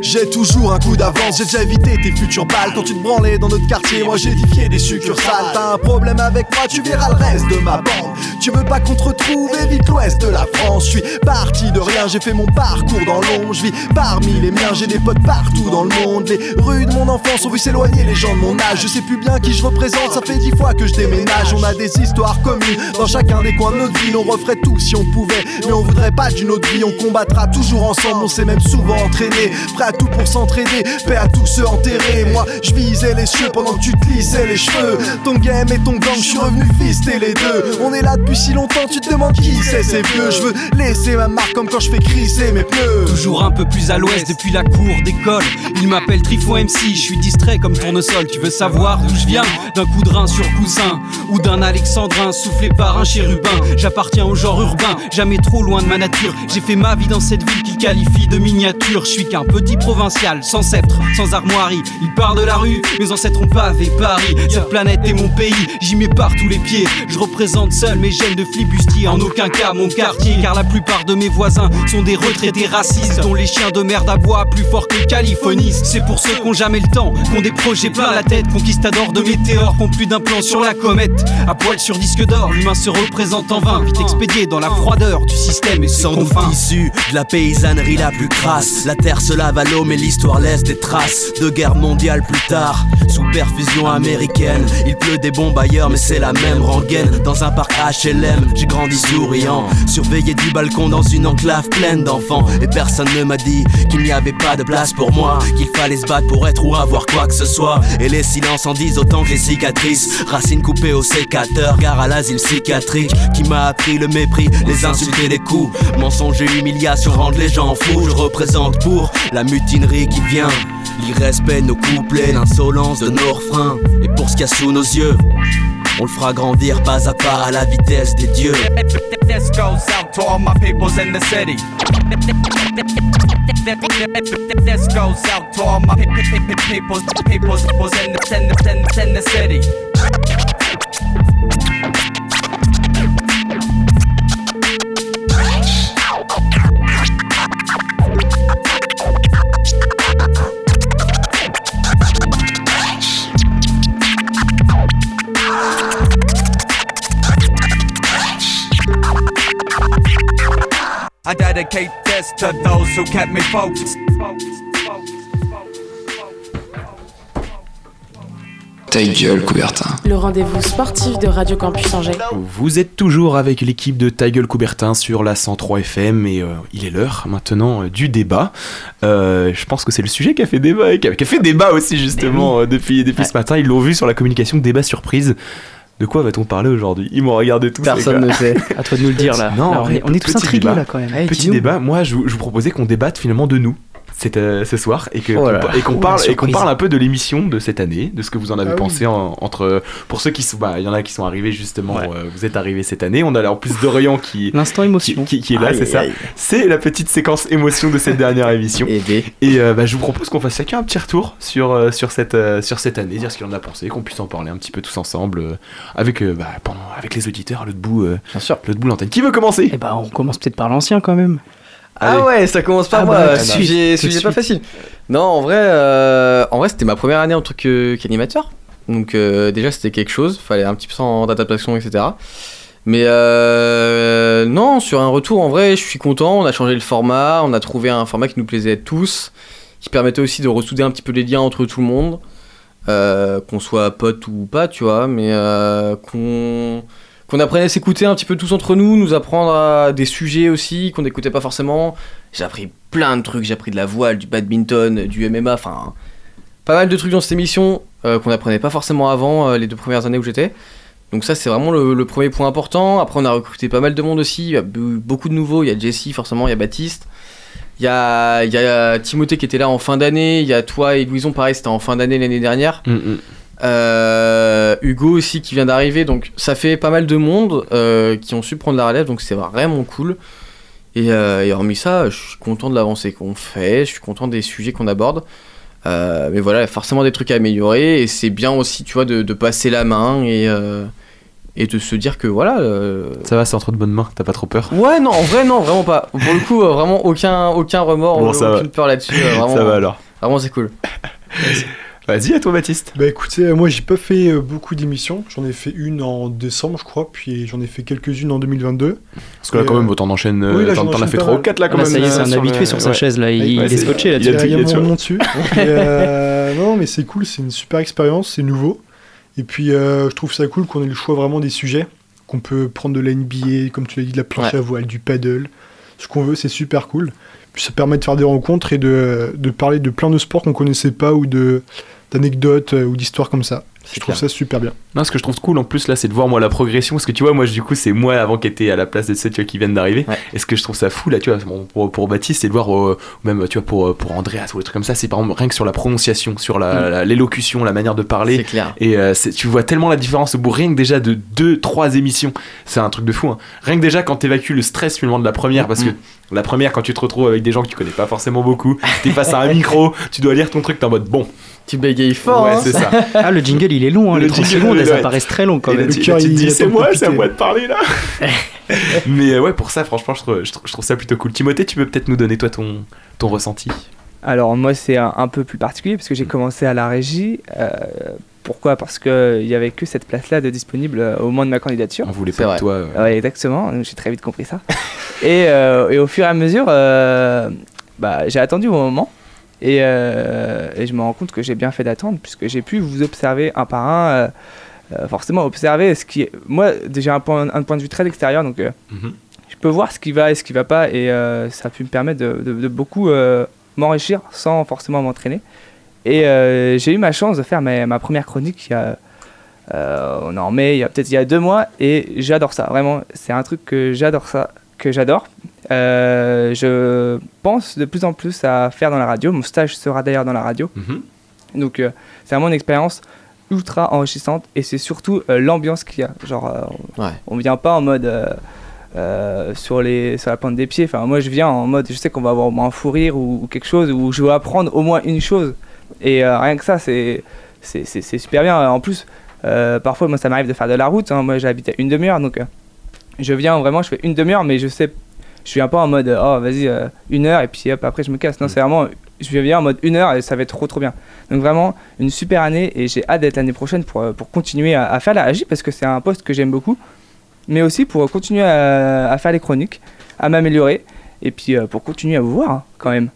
J'ai toujours un coup d'avance, j'ai déjà évité tes futures balles. Quand tu te branlais dans notre quartier, moi j'ai édifié des succursales. T'as un problème avec moi, tu verras le reste de ma bande. Tu veux pas qu'on te retrouve, évite l'ouest de la France. Je suis parti de rien, j'ai fait mon parcours dans l'ombre Je vis parmi les miens, j'ai des potes partout dans le monde. Les rues de mon enfance ont vu s'éloigner les gens de mon âge. Je sais plus bien qui je représente, ça fait dix fois que je déménage. On a des histoires communes dans chacun des coins de notre ville. On referait tout si on pouvait, mais on voudrait pas d'une autre vie. On combattra toujours ensemble, on s'est même souvent entraîné à tout pour s'entraider, paix à tous ceux enterrés Moi je visais les cieux pendant que tu te lissais les cheveux Ton game et ton gang, je suis revenu fister les deux On est là depuis si longtemps, tu te demandes qui c'est ces vieux Je veux laisser ma marque comme quand je fais crisser mes pneus Toujours un peu plus à l'ouest depuis la cour d'école. Il m'appelle Trifon MC, je suis distrait comme tournesol. Tu veux savoir d'où je viens? D'un coup de rein sur coussin ou d'un alexandrin soufflé par un chérubin. J'appartiens au genre urbain, jamais trop loin de ma nature. J'ai fait ma vie dans cette ville qu'il qualifie de miniature. Je suis qu'un petit provincial, sans sceptre, sans armoirie. Il part de la rue, mes ancêtres ont pavé Paris. Cette planète est mon pays, j'y mets partout les pieds. Je représente seul mes gènes de flibustier, en aucun cas mon quartier. Car la plupart de mes voisins sont des retraités racistes, dont les chiens de merde aboient plus fort que le caliphonistes. C'est pour ceux qui ont jamais le temps, qui ont des projets plein la tête, conquistadors de météores, qui ont plus d'un plan sur la comète. À poil sur disque d'or, l'humain se représente en vain, vite expédié dans la froideur du système et Sans doute issu de la paysannerie la plus crasse. La terre se lave à mais l'histoire laisse des traces de guerre mondiale plus tard. Sous perfusion américaine, il pleut des bombes ailleurs, mais c'est la même rengaine. Dans un parc HLM, j'ai grandi souriant. Surveillé du balcon dans une enclave pleine d'enfants. Et personne ne m'a dit qu'il n'y avait pas de place pour moi. Qu'il fallait se battre pour être ou avoir quoi que ce soit. Et les silences en disent autant que les cicatrices. Racines coupées au sécateur, gare à l'asile psychiatrique. Qui m'a appris le mépris, les insultes et les coups. Mensonges et humiliation rendent les gens fous. Je représente pour la mutinerie qui vient. L'irrespect nos couplets, l'insolence de nos refrains. Et pour ce qu'il y a sous nos yeux, on le fera grandir pas à pas à la vitesse des dieux. Dedicate this to those who kept me focused. Ta gueule, Coubertin. Le rendez-vous sportif de Radio Campus Angers. Vous êtes toujours avec l'équipe de Ta gueule Coubertin sur la 103 FM et euh, il est l'heure maintenant euh, du débat. Euh, je pense que c'est le sujet qui a fait débat, qui a, qui a fait débat aussi justement euh, depuis, depuis ce matin. Ils l'ont vu sur la communication débat surprise. De quoi va-t-on parler aujourd'hui Ils m'ont regardé tous. Personne ne sait. À toi de nous le dire là. Non, Là, on est, on est tous petit intrigués débat. là quand même. Hey, Petit débat, moi je, vous- je vous proposais qu'on débatte finalement de nous. C'est euh, ce soir et que Oh qu'on et Oh, parle et surprise. parle un peu de l'émission de cette année, de ce que vous en avez Ah oui. pensé en- entre pour ceux qui sont bah il y en a qui sont arrivés justement Ouais. euh, vous êtes arrivés cette année, on a là en plus Dorian qui L'instant émotion. qui- qui est là, c'est ça. C'est la petite séquence émotion de cette dernière émission. Et euh, bah, je vous propose qu'on fasse chacun un petit retour sur, euh, sur, cette, euh, sur cette année, dire ce qu'il en a pensé, qu'on puisse en parler un petit peu tous ensemble euh, avec, euh, bah, pendant, avec les auditeurs à l'autre bout, euh, Bien sûr. l'autre bout de l'antenne. Qui veut commencer? Eh ben, on commence peut-être par l'ancien quand même. Allez. Ah ouais, ça commence par Ah moi. bah, sujet, sujet pas facile. Non, en vrai, euh, en vrai, c'était ma première année en tant qu'animateur. Donc euh, déjà, c'était quelque chose. Fallait un petit peu d'adaptation, etc. Mais euh, non, sur un retour, en vrai, je suis content. On a changé le format. On a trouvé un format qui nous plaisait à tous, qui permettait aussi de ressouder un petit peu les liens entre tout le monde, euh, qu'on soit pote ou pas, tu vois, mais euh, qu'on qu'on apprenne à s'écouter un petit peu tous entre nous, nous apprendre à des sujets aussi qu'on n'écoutait pas forcément. J'ai appris plein de trucs, j'ai appris de la voile, du badminton, du MMA, enfin pas mal de trucs dans cette émission euh, qu'on apprenait pas forcément avant euh, les deux premières années où j'étais. Donc ça c'est vraiment le, premier point important. Après on a recruté pas mal de monde aussi, il y a beaucoup de nouveaux, il y a Jesse forcément, il y a Baptiste. Il y a, il Timothée qui était là en fin d'année, il y a toi et Louison pareil c'était en fin d'année l'année dernière. Mm, mm. Euh, Hugo aussi qui vient d'arriver, donc ça fait pas mal de monde euh, qui ont su prendre la relève, donc c'est vraiment cool. Et, euh, et hormis ça, je suis content de l'avancée qu'on fait, je suis content des sujets qu'on aborde. Mais voilà, il y a forcément des trucs à améliorer, et c'est bien aussi, tu vois, de, de passer la main et, et de se dire que voilà. Ça va, c'est entre de bonnes mains, t'as pas trop peur? Ouais, non, en vrai, non, vraiment pas. Pour le coup, vraiment aucun, aucun remords, Bon, ça va. aucune peur là-dessus. Ça va alors. Vraiment, c'est cool. Vas-y, à toi, Baptiste. Bah écoutez, euh, moi j'ai pas fait euh, beaucoup d'émissions. J'en ai fait une en décembre, je crois, puis j'en ai fait quelques-unes en 2022. Parce que là, quand même, euh, t'en enchaînes. oui, là, t'en as fait pas 3 ou mal. 4 là, quand Ah, même. ça y est, c'est un habitué sur sa chaise, là, il- est scotché, là, Il a Il y a, mon nom dessus. Euh, non, mais c'est cool, c'est une super expérience, c'est nouveau. Et puis euh, je trouve ça cool qu'on ait le choix vraiment des sujets, qu'on peut prendre de la NBA, comme tu l'as dit, de la planche Ouais. à voile, du paddle, ce qu'on veut, c'est super cool. Puis ça permet de faire des rencontres et de, de parler de plein de sports qu'on connaissait pas ou de d'anecdotes euh, ou d'histoires comme ça. Je trouve clair. ça super bien. Non, ce que je trouve cool en plus là, c'est de voir moi la progression. Parce que tu vois, moi du coup, c'est moi avant qui était à la place de ceux tu vois, qui viennent d'arriver. Et ce que je trouve ça fou là, tu vois, bon, pour, pour Baptiste, c'est de voir, euh, même tu vois, pour, pour Andreas ou des trucs comme ça, c'est par exemple rien que sur la prononciation, sur la- Mm. la- l'élocution, la, manière de parler. C'est clair. Et euh, tu vois tellement la différence au bout, rien que déjà de 2-3 émissions. C'est un truc de fou. hein. Rien que déjà quand t'évacues le stress finalement de la première, parce que la première, quand tu te retrouves avec des gens que tu connais pas forcément beaucoup, t'es face à un micro, tu dois lire ton truc, t'es en mode bon. Tu bégayes fort. Ouais, hein. c'est ça. Ah, le jingle il est long, hein, Le les 30 jingle, secondes, elles ouais. apparaissent très longues quand Et là, même. tu, Le cœur, là, tu te dis, est c'est moi, c'est à moi de parler là. Mais euh, ouais, pour ça, franchement, je trouve, je trouve- je trouve ça plutôt cool. Timothée, tu peux peut-être nous donner toi ton, ton ressenti? Alors moi c'est un, un peu plus particulier parce que j'ai commencé à la régie. euh, pourquoi? Parce qu'il n'y avait que cette place-là de disponible euh, au moment de ma candidature. On voulait pas de toi. euh, Ouais, exactement, j'ai très vite compris ça. et, euh, et au fur et à mesure, euh, bah, j'ai attendu au moment. Et, euh, et je me rends compte que j'ai bien fait d'attendre, puisque j'ai pu vous observer un par un. forcément, observer ce qui est. Moi, j'ai un point, un point de vue très extérieur, donc euh, Mhm. je peux voir ce qui va et ce qui va pas, et euh, ça a pu me permettre de, de- de beaucoup euh, m'enrichir sans forcément m'entraîner. Et euh, j'ai eu ma chance de faire ma, ma première chronique il y a, euh, on est en mai, peut-être il y a deux mois, et j'adore ça. Vraiment, c'est un truc que j'adore ça, que j'adore. Euh, je pense de plus en plus à faire dans la radio. Mon stage sera d'ailleurs dans la radio. Mhm. Donc euh, c'est vraiment une expérience ultra enrichissante et c'est surtout euh, l'ambiance qu'il y a. Genre, Ouais. on vient pas en mode sur, les, sur la pointe des pieds. Enfin, moi je viens en mode, je sais qu'on va avoir au moins un fou rire ou, ou quelque chose où je vais apprendre au moins une chose. Et euh, rien que ça, c'est super bien. En plus, euh, parfois, moi ça m'arrive de faire de la route. hein. Moi j'habite à une demi-heure donc euh, je viens vraiment, je fais une demi-heure, mais je sais, je viens pas en mode oh vas-y une heure et puis hop après je me casse. Non, c'est vraiment, je viens en mode une heure et ça va être trop trop bien. Donc vraiment une super année et j'ai hâte d'être l'année prochaine pour, pour continuer à, à faire la AJ parce que c'est un poste que j'aime beaucoup, mais aussi pour continuer à, à faire les chroniques, à m'améliorer et puis pour continuer à vous voir hein, quand même.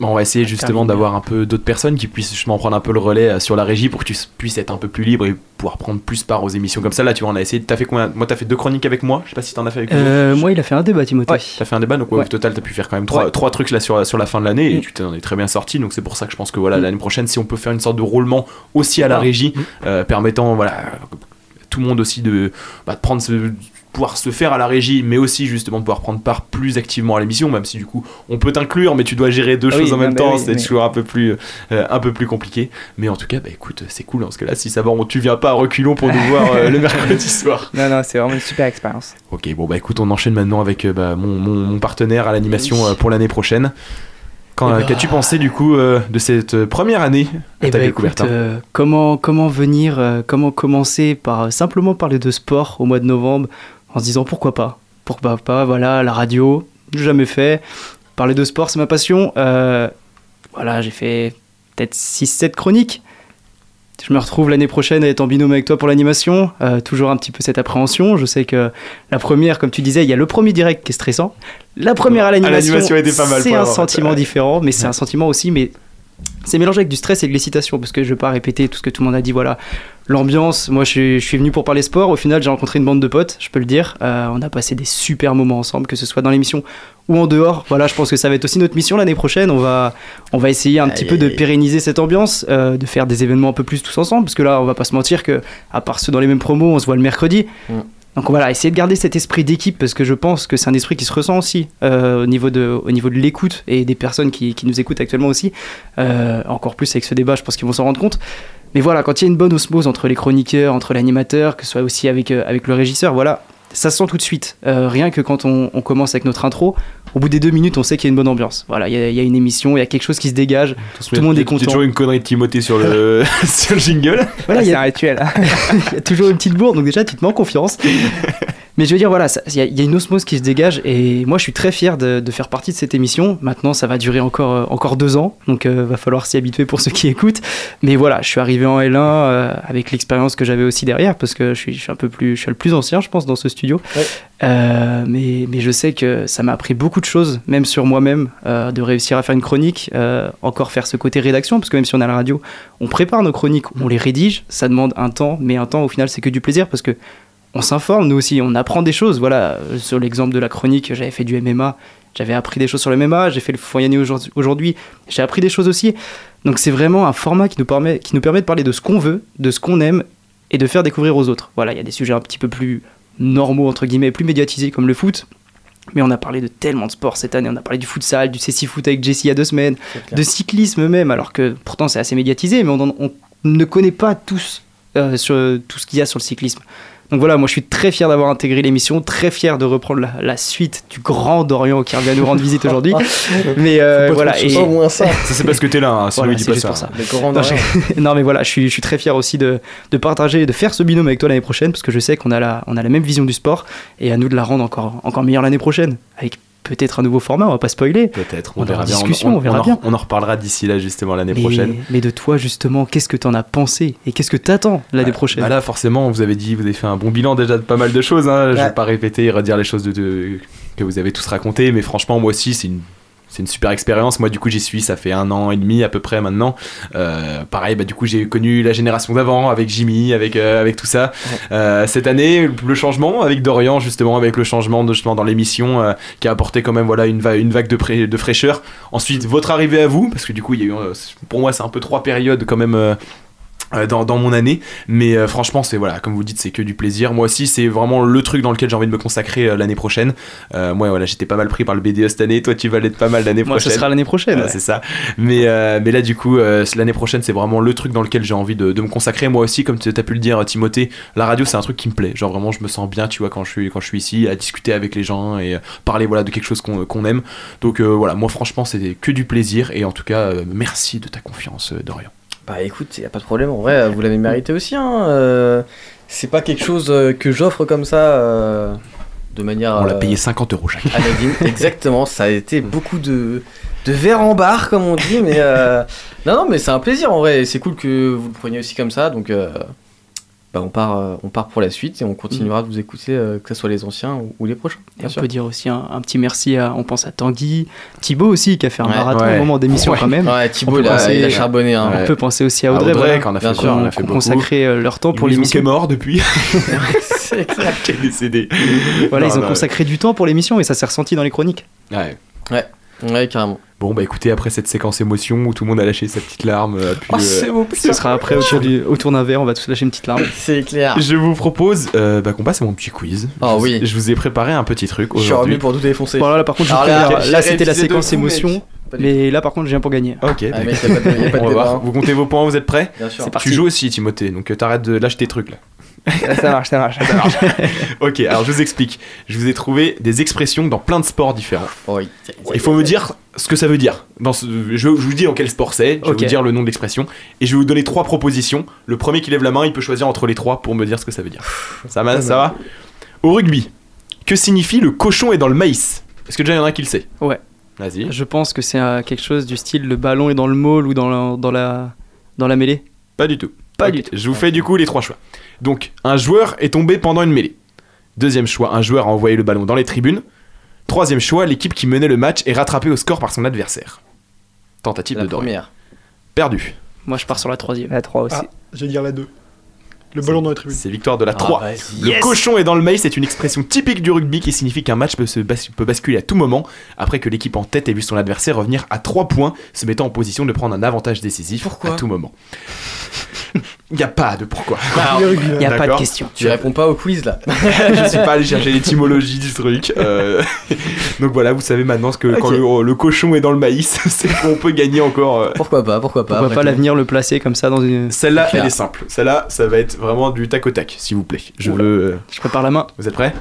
Bon, on va essayer justement d'avoir un peu d'autres personnes qui puissent justement prendre un peu le relais euh, sur la régie pour que tu puisses être un peu plus libre et pouvoir prendre plus part aux émissions comme ça. Là, tu vois, on a essayé. T'as fait combien Moi, t'as fait deux chroniques avec moi. Je sais pas si t'en as fait avec. Euh, moi, il a fait un débat, Timothée. T'as fait un débat, donc ouais, Ouais. au total, t'as pu faire quand même trois, trucs là sur, sur la fin de l'année et Mm. tu t'en es très bien sorti. Donc c'est pour ça que je pense que voilà, Mm. l'année prochaine, si on peut faire une sorte de roulement aussi à la régie, Mm. euh, permettant voilà, tout le monde aussi de, bah, de prendre ce pouvoir se faire à la régie mais aussi justement de pouvoir prendre part plus activement à l'émission même si du coup on peut t'inclure mais tu dois gérer deux Ah choses oui, en même temps oui, c'est mais- toujours un peu plus euh, un peu plus compliqué mais en tout cas bah écoute c'est cool hein, parce que là si ça va on- tu viens pas à reculons pour nous voir euh, le mercredi soir Non, non, c'est vraiment une super expérience. Ok, bon bah écoute, on enchaîne maintenant avec euh, bah, mon, mon- mon partenaire à l'animation Oui. euh, pour l'année prochaine. Eh euh, bah. Qu'as-tu pensé du coup euh, de cette première année à Eh ta découverte écoute, euh, comment, comment venir, euh, comment commencer par simplement parler de sport au mois de novembre en se disant pourquoi pas Pourquoi pas, voilà, la radio, jamais fait. Parler de sport, c'est ma passion. Euh, voilà, j'ai fait peut-être 6-7 chroniques. Je me retrouve l'année prochaine à être en binôme avec toi pour l'animation. Euh, toujours un petit peu cette appréhension. Je sais que la première, comme tu disais, il y a le premier direct qui est stressant. La première à À l'animation, c'est un sentiment différent, mais c'est un sentiment aussi, mais c'est mélangé avec du stress et de l'excitation parce que je vais pas répéter tout ce que tout le monde a dit. Voilà, l'ambiance. Moi, je suis, je suis venu pour parler sport. Au final, j'ai rencontré une bande de potes, je peux le dire. Euh, on a passé des super moments ensemble, que ce soit dans l'émission ou en dehors. Voilà, je pense que ça va être aussi notre mission l'année prochaine. On va, on va essayer un petit peu de pérenniser cette ambiance, euh, de faire des événements un peu plus tous ensemble parce que là, on va pas se mentir que à part ceux dans les mêmes promos, on se voit le mercredi. Donc voilà, essayer de garder cet esprit d'équipe parce que je pense que c'est un esprit qui se ressent aussi euh, au niveau de, de l'écoute et des personnes qui, qui nous écoutent actuellement aussi. Euh, encore plus avec ce débat, je pense qu'ils vont s'en rendre compte. Mais voilà, quand il y a une bonne osmose entre les chroniqueurs, entre l'animateur, que ce soit aussi avec, euh, avec le régisseur, voilà, ça se sent tout de suite. Euh, rien que quand on, on commence avec notre intro, au bout des deux minutes, on sait qu'il y a une bonne ambiance. Voilà, il y, a- il y a une émission, il y a quelque chose qui se dégage, tout le monde est Il y a content. toujours une connerie de Timothée sur le, sur le jingle. Voilà, a un rituel. il y a toujours une petite bourde, donc déjà tu te mets en confiance. Mais je veux dire, voilà, il y, a- il y a une osmose qui se dégage et moi je suis très fier de, de faire partie de cette émission. Maintenant, ça va durer encore, euh, encore deux ans, donc euh, va falloir s'y habituer pour ceux qui écoutent. Mais voilà, je suis arrivé en L1 euh, avec l'expérience que j'avais aussi derrière parce que je suis, je suis un peu plus, je suis le plus ancien, je pense, dans ce studio. Euh, mais, mais je sais que ça m'a appris beaucoup de choses, même sur moi-même, de réussir à faire une chronique, encore faire ce côté rédaction, parce que même si on a la radio, on prépare nos chroniques, on les rédige, ça demande un temps, mais un temps au final c'est que du plaisir, parce que on s'informe nous aussi, on apprend des choses. Voilà, euh, sur l'exemple de la chronique, j'avais fait du MMA, j'avais appris des choses sur le MMA, j'ai fait le foyer aujourd'hui, j'ai appris des choses aussi. Donc c'est vraiment un format qui nous permet, qui nous permet de parler de ce qu'on veut, de ce qu'on aime, et de faire découvrir aux autres. Voilà, il y a des sujets un petit peu plus normaux, entre guillemets, plus médiatisés comme le foot. Mais on a parlé de tellement de sports cette année. On a parlé du futsal, du CC Foot avec Jessie il y a deux semaines, de cyclisme même, alors que pourtant c'est assez médiatisé, mais on, en- on ne connaît pas tous euh, sur tout ce qu'il y a sur le cyclisme. Donc voilà, moi je suis très fier d'avoir intégré l'émission, très fier de reprendre la, la suite du grand Dorian qui revient nous rendre visite aujourd'hui. Mais euh, voilà. moins ça. Ça, c'est parce que t'es là, hein, sinon Voilà, il dit c'est pas ça. pour ça. Non, Dorian. je- non, mais voilà, je suis, je suis très fier aussi de, de partager, de faire ce binôme avec toi l'année prochaine parce que je sais qu'on a la, on a la même vision du sport et à nous de la rendre encore, encore meilleure l'année prochaine avec peut-être un nouveau format, on va pas spoiler. Peut-être, on, on verra en bien. discussion, on, verra en- bien. on en reparlera d'ici là, justement, l'année Mais, prochaine. mais de toi justement, qu'est-ce que t'en as pensé et qu'est-ce que t'attends l'année prochaine? Bah là, forcément, vous avez dit, vous avez fait un bon bilan déjà de pas mal de choses. Hein. Je vais pas répéter et redire les choses de, de- que vous avez tous racontées, mais franchement, moi aussi, c'est une. C'est une super expérience. Moi, du coup, j'y suis. Ça fait un an et demi à peu près maintenant. Euh, pareil, bah, du coup, j'ai connu la génération d'avant avec Jimmy, avec, euh, avec tout ça. Euh, cette année, le changement avec Dorian, justement, avec le changement de, justement, dans l'émission qui a apporté quand même voilà, une, va- une vague de, de fraîcheur. Ensuite, votre arrivée à vous, parce que du coup, il y a eu, pour moi, c'est un peu trois périodes quand même. Euh, dans, dans mon année. Mais euh, franchement c'est voilà comme vous dites c'est que du plaisir. Moi aussi c'est vraiment le truc dans lequel j'ai envie de me consacrer euh, l'année prochaine. Euh, moi voilà j'étais pas mal pris par le BDE cette année. Toi tu vas l'être pas mal l'année Moi, ce prochaine. sera l'année prochaine, Voilà, ouais. c'est ça. Mais euh, mais là du coup euh, l'année prochaine c'est vraiment le truc dans lequel j'ai envie de, de me consacrer. Moi aussi comme tu as pu le dire Timothée la radio c'est un truc qui me plaît. Genre vraiment je me sens bien tu vois quand je suis quand je suis ici à discuter avec les gens et parler voilà de quelque chose qu'on aime. Donc euh, voilà moi franchement c'était que du plaisir. Et en tout cas merci de ta confiance Dorian Bah écoute, y a pas de problème, en vrai, vous l'avez mérité aussi. Hein. euh, c'est pas quelque chose euh, que j'offre comme ça euh, de manière. on l'a euh, payé 50 euros chaque anodine. Exactement, ça a été beaucoup de, de verre en barre, comme on dit, mais euh, non, non, mais c'est un plaisir en vrai. et C'est cool que vous le preniez aussi comme ça, donc euh, bah, on, part, euh, on part pour la suite et on continuera de vous écouter, euh, que ce soit les anciens ou, ou les prochains. Et on sûr. peut dire aussi un, un petit merci à, on pense à Tanguy, Thibaut aussi qui a fait un Ouais. marathon Ouais. au moment d'émission Ouais. quand même. Ouais, Thibaut, On peut il a- penser- il a charbonné, hein. On Ouais. peut penser aussi à Audrey, Audrey, qu'on a fait bien sûr, on a fait beaucoup. consacré euh, leur temps pour l'émission. qui est mort depuis c'est clair. qui est décédé Voilà, Non, ils ont non, consacré du temps pour l'émission et ça s'est ressenti dans les chroniques. Ouais. Ouais. Ouais, carrément. Bon, bah écoutez, après cette séquence émotion où tout le monde a lâché sa petite larme, a pu, Oh, euh, beau, Ce sera après autour, du, autour d'un verre, on va tous lâcher une petite larme. C'est clair. Je vous propose euh, bah, qu'on passe à mon petit quiz. Ah Je vous- oui. Je vous ai préparé un petit truc Je suis aujourd'hui. revenu pour tout défoncer. Bon, là, par contre, je Alors vous là, c'était la séquence mec. émotion. Mais là, par contre, je viens pour gagner. Ok, Ah, mec, pas de- pas de On va voir. Vous comptez vos points, vous êtes prêts Bien sûr. Parti. Tu joues aussi, Timothée, donc euh, t'arrêtes de lâcher tes trucs là. Ça marche, ça marche. ok, alors je vous explique. Je vous ai trouvé des expressions dans plein de sports différents. Oui. Il faut me dire ce que ça veut dire. Dans ce- je, je vous dis dans quel sport c'est, je vais vous dire le nom de l'expression, et je vais vous donner trois propositions. Le premier qui lève la main, il peut choisir entre les trois pour me dire ce que ça veut dire. Ça, va, ça va Au rugby, que signifie le cochon est dans le maïs? Est-ce que déjà il y en a qui le sait? Ouais. Vas-y. Je pense que c'est euh, quelque chose du style le ballon est dans le maul ou dans la, dans la, dans la mêlée. Pas du tout. Pas du tout. Je vous fais du coup les trois choix. Donc, un joueur est tombé pendant une mêlée. Deuxième choix, un joueur a envoyé le ballon dans les tribunes. Troisième choix, l'équipe qui menait le match est rattrapée au score par son adversaire. Tentative La de Dorian. première. Perdu. Moi, je pars sur la troisième. La 3 aussi. Ah, j'allais dire la 2. Le ballon dans la tribune. C'est victoire de la 3. vas-y. le Yes. cochon est dans le maïs, c'est une expression typique du rugby qui signifie qu'un match peut, se bas- peut basculer à tout moment après que l'équipe en tête ait vu son adversaire revenir à 3 points, se mettant en position de prendre un avantage décisif Pourquoi à tout moment. Il n'y a pas de pourquoi. Le rugby, Il n'y a là. pas de question. tu réponds pas au quiz là. je suis pas allé chercher l'étymologie du truc. euh, Donc voilà, vous savez maintenant ce que quand le, le cochon est dans le maïs, c'est qu'on peut gagner encore. euh. Pourquoi pas, pourquoi pas. Pourquoi après pas l'avenir le placer comme ça dans une. Celle-là, elle est simple. Celle-là, ça va être vraiment du tac au tac, s'il vous plaît. Je Oula. veux. Je prépare la main. Vous êtes prêts?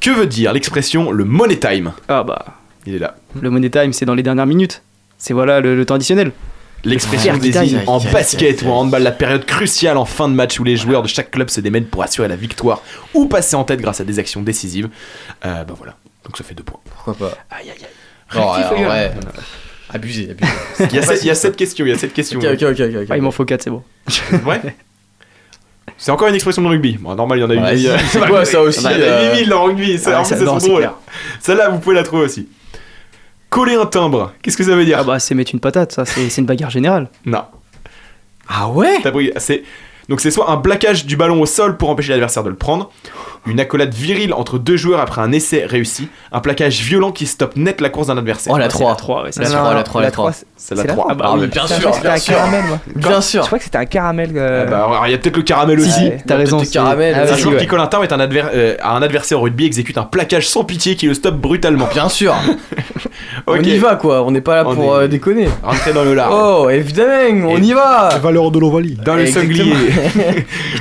Que veut dire l'expression le money time? Ah bah, Il est là. le money time, c'est dans les dernières minutes. C'est voilà le, le temps additionnel. L'expression désigne en basket ou en handball la période cruciale en fin de match où les joueurs de chaque club se démènent pour assurer la victoire ou passer en tête grâce à des actions décisives. Euh, bah voilà, donc ça fait deux points. Pourquoi pas? Aïe aïe aïe. Alors, gars. ouais. Abusé, abusé. Il y a, sept- il y a sept questions, il y a sept questions. Ok, ok, ok. Ah, il m'en faut 4, c'est bon. Ouais. C'est encore une expression de rugby. Bon, normal, il y en a Ouais, une. c'est- c'est quoi, ça aussi, Il y en a euh, 8000 dans le rugby. Ça, Ah, c'est clair. Celle-là, vous pouvez la trouver aussi. Coller un timbre, qu'est-ce que ça veut dire? Ah bah, c'est mettre une patate, ça, c'est une bagarre générale. Non. Ah ouais? T'as pris- c'est donc c'est soit un plaquage du ballon au sol pour empêcher l'adversaire de le prendre, une accolade virile entre deux joueurs après un essai réussi, un plaquage violent qui stoppe net la course d'un adversaire. Oh la C'est 3. la 3, ouais, c'est La ça. 3, la 3, la 3. c'est- la c'est la 3. trois Ah bah Ah, oui. bien Je sûr, crois que c'était bien un sûr. caramel, moi. Bien Je sûr. crois que c'était un caramel. Ah euh, bah, alors, il y a peut-être le caramel Si, aussi. si, t'as raison. caramel, Ah, Un joueur ouais. qui colle un timbre est un adver- euh, à un adversaire au rugby exécute un plaquage sans pitié qui le stoppe brutalement. Bien sûr. On y va quoi, on n'est pas là On pour est- euh, déconner. Rentrez dans le lard. Oh, évidemment, on y va. La valeur de l'Ovalie. Dans le sanglier.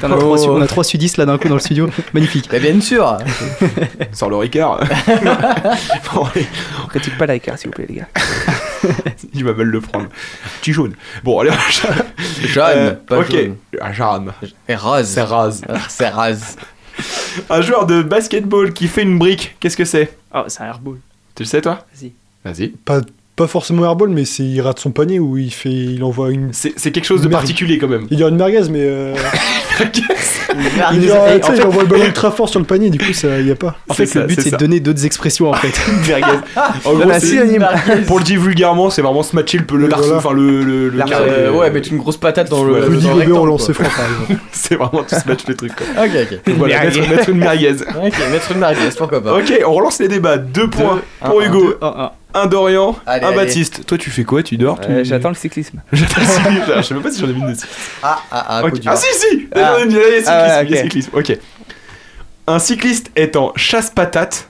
On, a trois, su- on a trois sudistes là d'un coup dans le studio. Magnifique. Bah, bien sûr. Sans le Ricard. Bon, On critique pas la carte, s'il vous plaît, les gars. il va mal le prendre. Petit jaune. Bon, allez. Jeanne, Euh, pas ok. jaune. Ah, Jeanne. Et rase. C'est rase. Ah, C'est rase. Un joueur de basketball qui fait une brique, qu'est-ce que c'est? Ah, c'est un airball. Tu le sais toi? Vas-y. Vas-y. Pas, pas forcément airball, mais c'est il rate son panier ou il fait, il envoie une. C'est quelque chose de particulier quand même. Il dire une merguez, mais. euh, il, dit, a- ah, en fait- il envoie le ballon très fort sur le panier, du coup, ça y a pas. En fait, C'est le ça, but c'est de ça. donner d'autres expressions en fait. En gros, Bah, synonyme. pour le dire vulgairement, c'est vraiment se matcher le, le larceau, enfin le. le, le Euh, ouais, mettre une grosse patate dans le. Rudy le Gobert au lancer franc, c'est vraiment tout se match le truc. Quoi. Ok, ok. Voilà, merguez. mettre, une merguez. Ok, mettre une merguez, pourquoi pas. Ok, on relance les débats. Deux points pour Hugo, Un, un. Dorian, Allez, un allez. Baptiste. Toi, tu fais quoi? Tu dors Euh, tu- J'attends le cyclisme. J'attends le cyclisme. Je sais même pas si j'en ai vu une de cyclisme. Ah, ah, ah, Ok. coup dur. Ah si si Ah. Il y a cyclisme, Ah, il y a ok. cyclisme. Ok. Un cycliste est en chasse-patate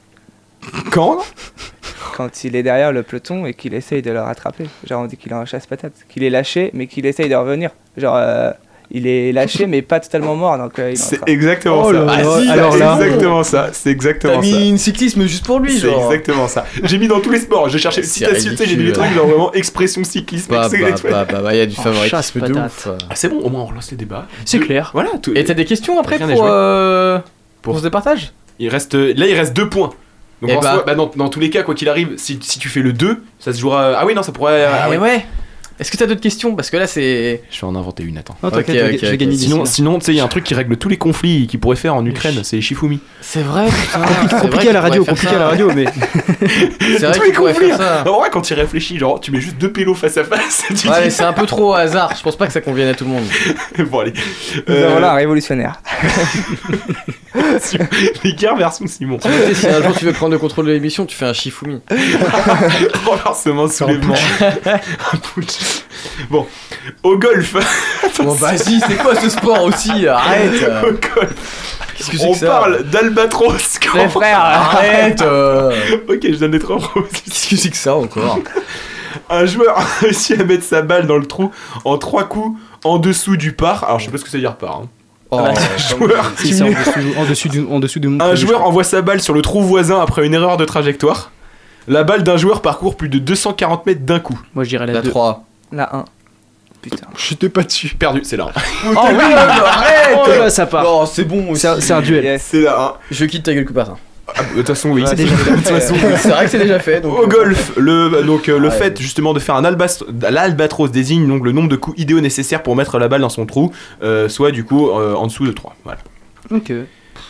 quand? Quand il est derrière le peloton et qu'il essaye de le rattraper. Genre, on dit qu'il est en chasse-patate. Qu'il est lâché, mais qu'il essaye de revenir. Genre, euh, il est lâché, mais pas totalement mort. Donc, euh, il est C'est exactement Oh ça. là Ah, si, alors c'est là- exactement ça. C'est exactement T'as ça. mis une cyclisme juste pour lui, C'est exactement ça. J'ai mis dans tous les sports. J'ai cherché C'est citation, j'ai mis des trucs genre vraiment expression cyclisme. Bah, bah, bah, bah, bah, y a du Oh, favoritisme de ouf. Ah, c'est bon, au moins on relance les débats. C'est clair. Voilà. tout- Et t'as des questions après pour, euh, Pour- pour ce départage Il reste, là, il reste deux points. Donc, Eh en bah. soi, bah, dans, dans tous les cas, quoi qu'il arrive, si, si tu fais le 2, ça se jouera. Ah oui, non, ça pourrait. ah Ah oui. ouais Est-ce que t'as d'autres questions Parce que là, c'est. Je vais en inventer une, attends. Non, t'inquiète, Ok, je vais- ok, je vais ok. gagner d'ici Sinon, là. sinon tu sais, il y a un truc qui règle tous les conflits qu'ils pourraient faire en Ukraine, c'est les Shifumi. C'est vrai, putain. C'est compliqué vrai à la radio, pourrait compliqué à la radio, mais C'est vrai les pourrait conflits. faire ça. En vrai, quand tu réfléchis, genre, tu mets juste deux pélos face à face. tu Ouais, mais c'est un peu trop au hasard. Je pense pas que ça convienne à tout le monde. bon, allez. Nous Euh, avons là un révolutionnaire. L'écart version Simon. Tu sais, si un jour tu veux prendre le contrôle de l'émission, tu fais un Shifumi. Renversement, soulèvement. Un putsch. Bon, au golf. Bon, vas-y, c'est quoi ce sport aussi Arrête Au golf. Qu'est-ce que c'est On que ça parle d'albatros. quand- Mais frère, arrête euh. Ok, je donne les trois propositions. Qu'est-ce que c'est que ça encore Un joueur a réussi à mettre sa balle dans le trou en trois coups en dessous du par. Alors, je sais pas ce que ça veut dire par. hein. Oh, Joueur si c'est en dessous, en dessous du, en dessous de mon Un joueur envoie sa balle sur le trou voisin après une erreur de trajectoire. La balle d'un joueur parcourt plus de 240 mètres d'un coup. Moi je dirais la La 2. 3. La 1. Putain. J'étais pas dessus. Perdu, c'est là. Oh oui, arrête Oh là, ça part. Non, c'est bon aussi. C'est un, duel. Yes. C'est là. Je quitte ta gueule coupatin. Ah, De toute façon, oui. Ouais, c'est déjà déjà- de toute façon, oui. C'est vrai que c'est déjà fait. Donc, Au golf, le, donc, euh, le Ouais. fait justement de faire un l'albatros désigne donc le nombre de coups idéaux nécessaires pour mettre la balle dans son trou, euh, soit du coup euh, en dessous de 3. Voilà. Ok.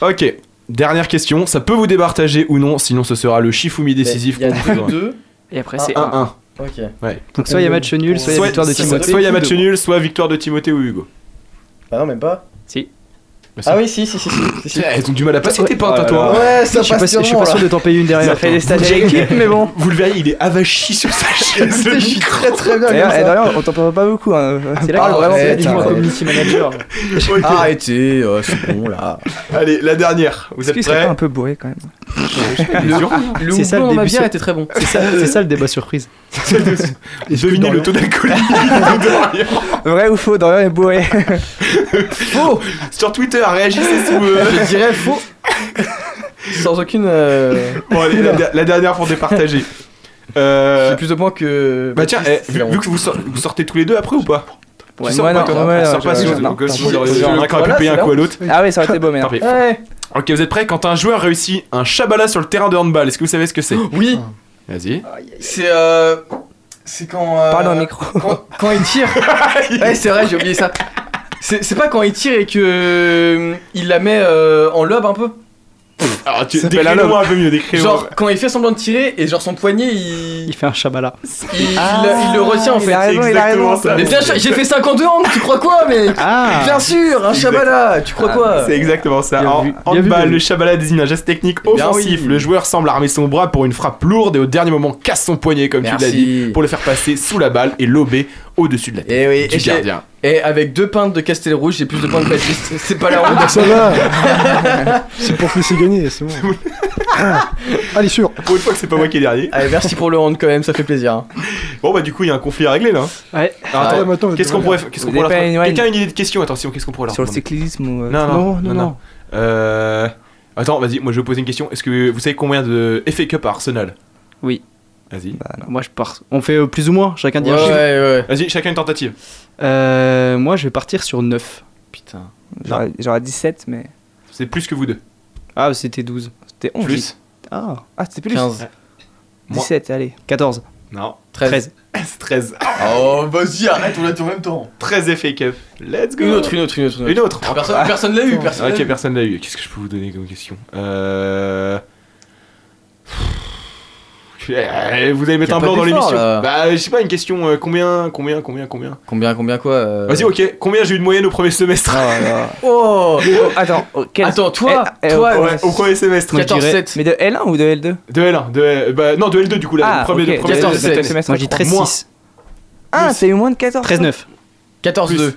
Ok, dernière question, ça peut vous départager ou non, sinon ce sera le Shifumi décisif. Il y a qu'on vous donnera. 2 Et après Ah, c'est un, 1. un. Ok. Ouais. Donc soit il y a match nul, soit il y a victoire de Timothée. Soit il y a match nul, soit victoire de Timothée ou Hugo. Ah non, même pas. Si. Bah. Ah oui, si, si, si. si, si, si. Elles ont du mal à passer tes pintes à toi. Ouais, ça Je pas, passe je suis pas sûr de t'en payer une derrière. Ça fait des l'équipe, mais bon. Vous le verrez, il est avachi sur sa chaise. Je suis très très bien D'ailleurs, comme et ça. d'ailleurs, on t'en parle pas beaucoup. Hein. C'est là que ouais, vraiment ouais, du community manager. Arrêtez, euh, c'est bon là. Allez, la dernière. Vous Est-ce êtes qu'il serait prêts pas un peu bourré quand même? Le C'est ça, le bière sur- était très bon. C'est ça, c'est ça le débat surprise. Devinez le taux Dorian. Vrai ou faux Dorian est bourré. Faux Sur Twitter, réagissez sous. euh, Je dirais faux. Sans aucune. euh, Bon, allez, la, la dernière pour départager. Euh, J'ai plus de points que. Bah tiens, eh, vu, que vous, sor- vous sortez tous les deux après ou pas? Ouais, Tu sors moi, pas, non, toi? ouais, pas. Ah. Ouais. Ok, vous êtes prêts Quand un joueur réussit un Shabala sur le terrain de handball, est-ce que vous savez ce que c'est Oui, Vas-y. c'est. euh, C'est quand. euh, Parle dans le micro. Quand, quand il tire. ouais, c'est vrai, j'ai oublié ça. C'est c'est pas quand il tire et que. euh, Il la met euh, en lobe un peu? Alors, tu décris-le-moi un peu mieux, décris-le-moi. Genre, quand il fait semblant de tirer et genre son poignet il. Il fait un Shabala. Il, il- il le retient en il fait. a raison, c'est il a raison. ça. Mais bien sûr, j'ai fait 52 ans, tu crois quoi, mec Ah Bien sûr, un Shabala, tu crois quoi C'est exactement ça. Bien En vu, vu. le Shabala désigne un geste technique Eh offensif. oui. Le joueur semble armer son bras pour une frappe lourde et au dernier moment casse son poignet, comme tu l'as dit, pour le faire passer sous la balle et lober au-dessus de la tête Et oui, du et j'ai- gardien. Et avec deux pintes de Castel Rouge, j'ai plus de points que Baptiste. C'est pas la honte. Ah, ça va C'est pour laisser gagner, c'est bon. Ah, Allez, sûr Pour une fois que c'est pas moi qui est dernier. Allez, merci pour le honte quand même, ça fait plaisir. hein. Bon bah du coup il y a un conflit à régler là. Ouais. Alors, attends, Ouais, attends, qu'est-ce qu'on attends, pourrait, qu'est-ce qu'on pourrait leur Quelqu'un a une idée de question? Attention, qu'est-ce qu'on pourrait leur Sur le cyclisme ou. euh, Non, non, non, non, non. non. Euh... Attends, vas-y, moi je vais vous poser une question. Est-ce que vous savez combien de FA Cup à Arsenal? Oui. Vas-y. Bah, non. Moi je pars. On fait euh, plus ou moins, chacun dit Ouais, un chiffre. ouais, ouais. Vas-y, chacun une tentative. Euh, moi je vais partir sur 9. Putain. J'aurais j'aurais 17, mais. C'est plus que vous deux. Ah, c'était 12. C'était 11. Plus. Ah, Ah, c'était plus. 15. 17, allez. 14. Non. 13. 13. 13. Oh, vas-y, arrête, on l'a dit en même temps. 13 FA Cup. Let's go. Une autre, une autre, une autre. Une autre. Ah, personne personne l'a eu, personne. l'a Ok, personne l'a eu. Qu'est-ce que je peux vous donner comme question? Euh... Eh, Vous allez mettre un blanc dans l'émission. Bah, je sais pas, une question. euh, combien, combien, combien, combien? Combien, combien quoi euh Vas-y, ok. Combien j'ai eu de moyenne au premier semestre? Oh là. Oh Oh, Attends, oh, quel- Attends, toi, Eh, eh, toi, Ouais, au premier semestre. Moi, je dirais- 14-7. Mais de L1 ou de L2 De L1, de L... Bah, non, de L2 du coup, là. Ah, le premier, ok, le premier de- Quatorze, de- semestre. Moi j'ai 13 Moins. 6. Ah, c'est eu moins de 14 13 9. 14-2.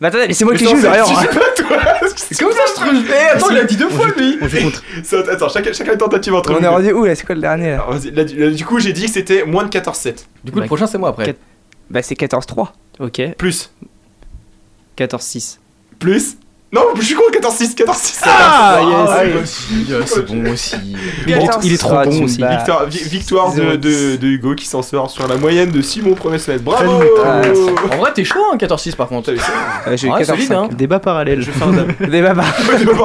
Mais attendez, mais c'est moi qui joue c'est je sais pas, toi. C'est comme ça, je trouve. Eh, attends, il a dit deux fois lui. On joue contre. C'est- Attends, chacun, une tentative entre On vous. est rendu où là? C'est quoi le dernier là? Du- coup, j'ai dit que c'était moins de 14-7. Du coup, le prochain, c'est moi après. Bah, c'est 14-3. Ok. Plus. 14 6. Plus. Non, je suis con, 14-6, 14-6. Ah, Ah, yes. aussi, euh, c'est bon aussi. Il est, trop Ah, bon aussi. Victoire, vi- victoire de, de, de Hugo qui s'en sort sur la moyenne de Simon premier semestre. Bravo Ah, En vrai, t'es chaud, hein, 14-6 par contre. J'ai eu Ouais, 14 solide, hein. Débat parallèle. Je fais un. Des babas. bon,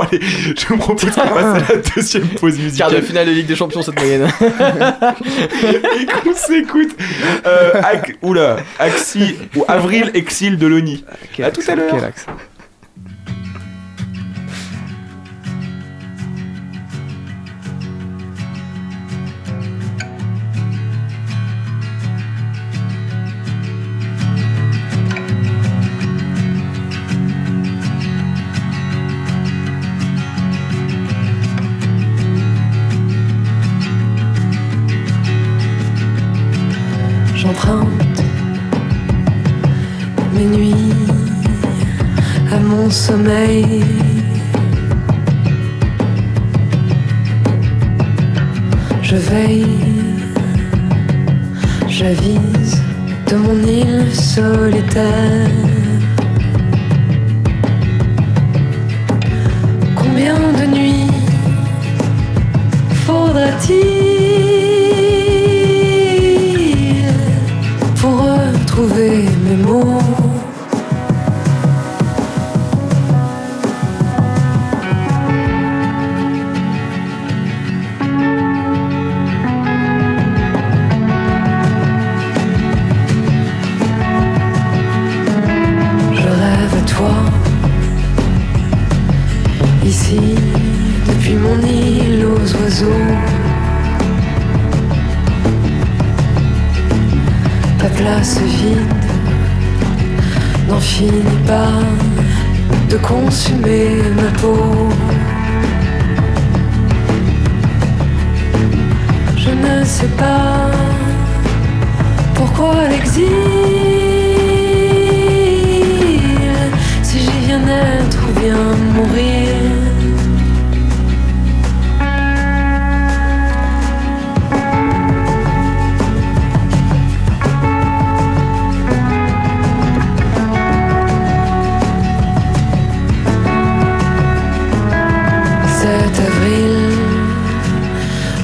allez, je vous propose qu'on passe à la deuxième pause Quart musicale de finale de Ligue des Champions, cette moyenne. et qu'on s'écoute. Euh, Ac- oula, Axi ou Avril Exil de Loni. À tout à l'heure. Pas pourquoi l'exil, si j'y viens naître ou bien mourir.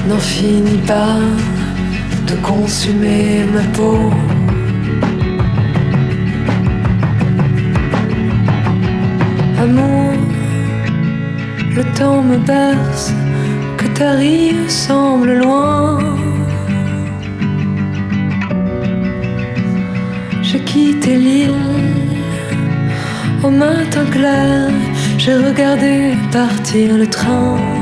N'en finit pas de consumer ma peau. Amour, le temps me berce, que ta rive semble loin. J'ai quitté l'île au matin clair, j'ai regardé partir le train.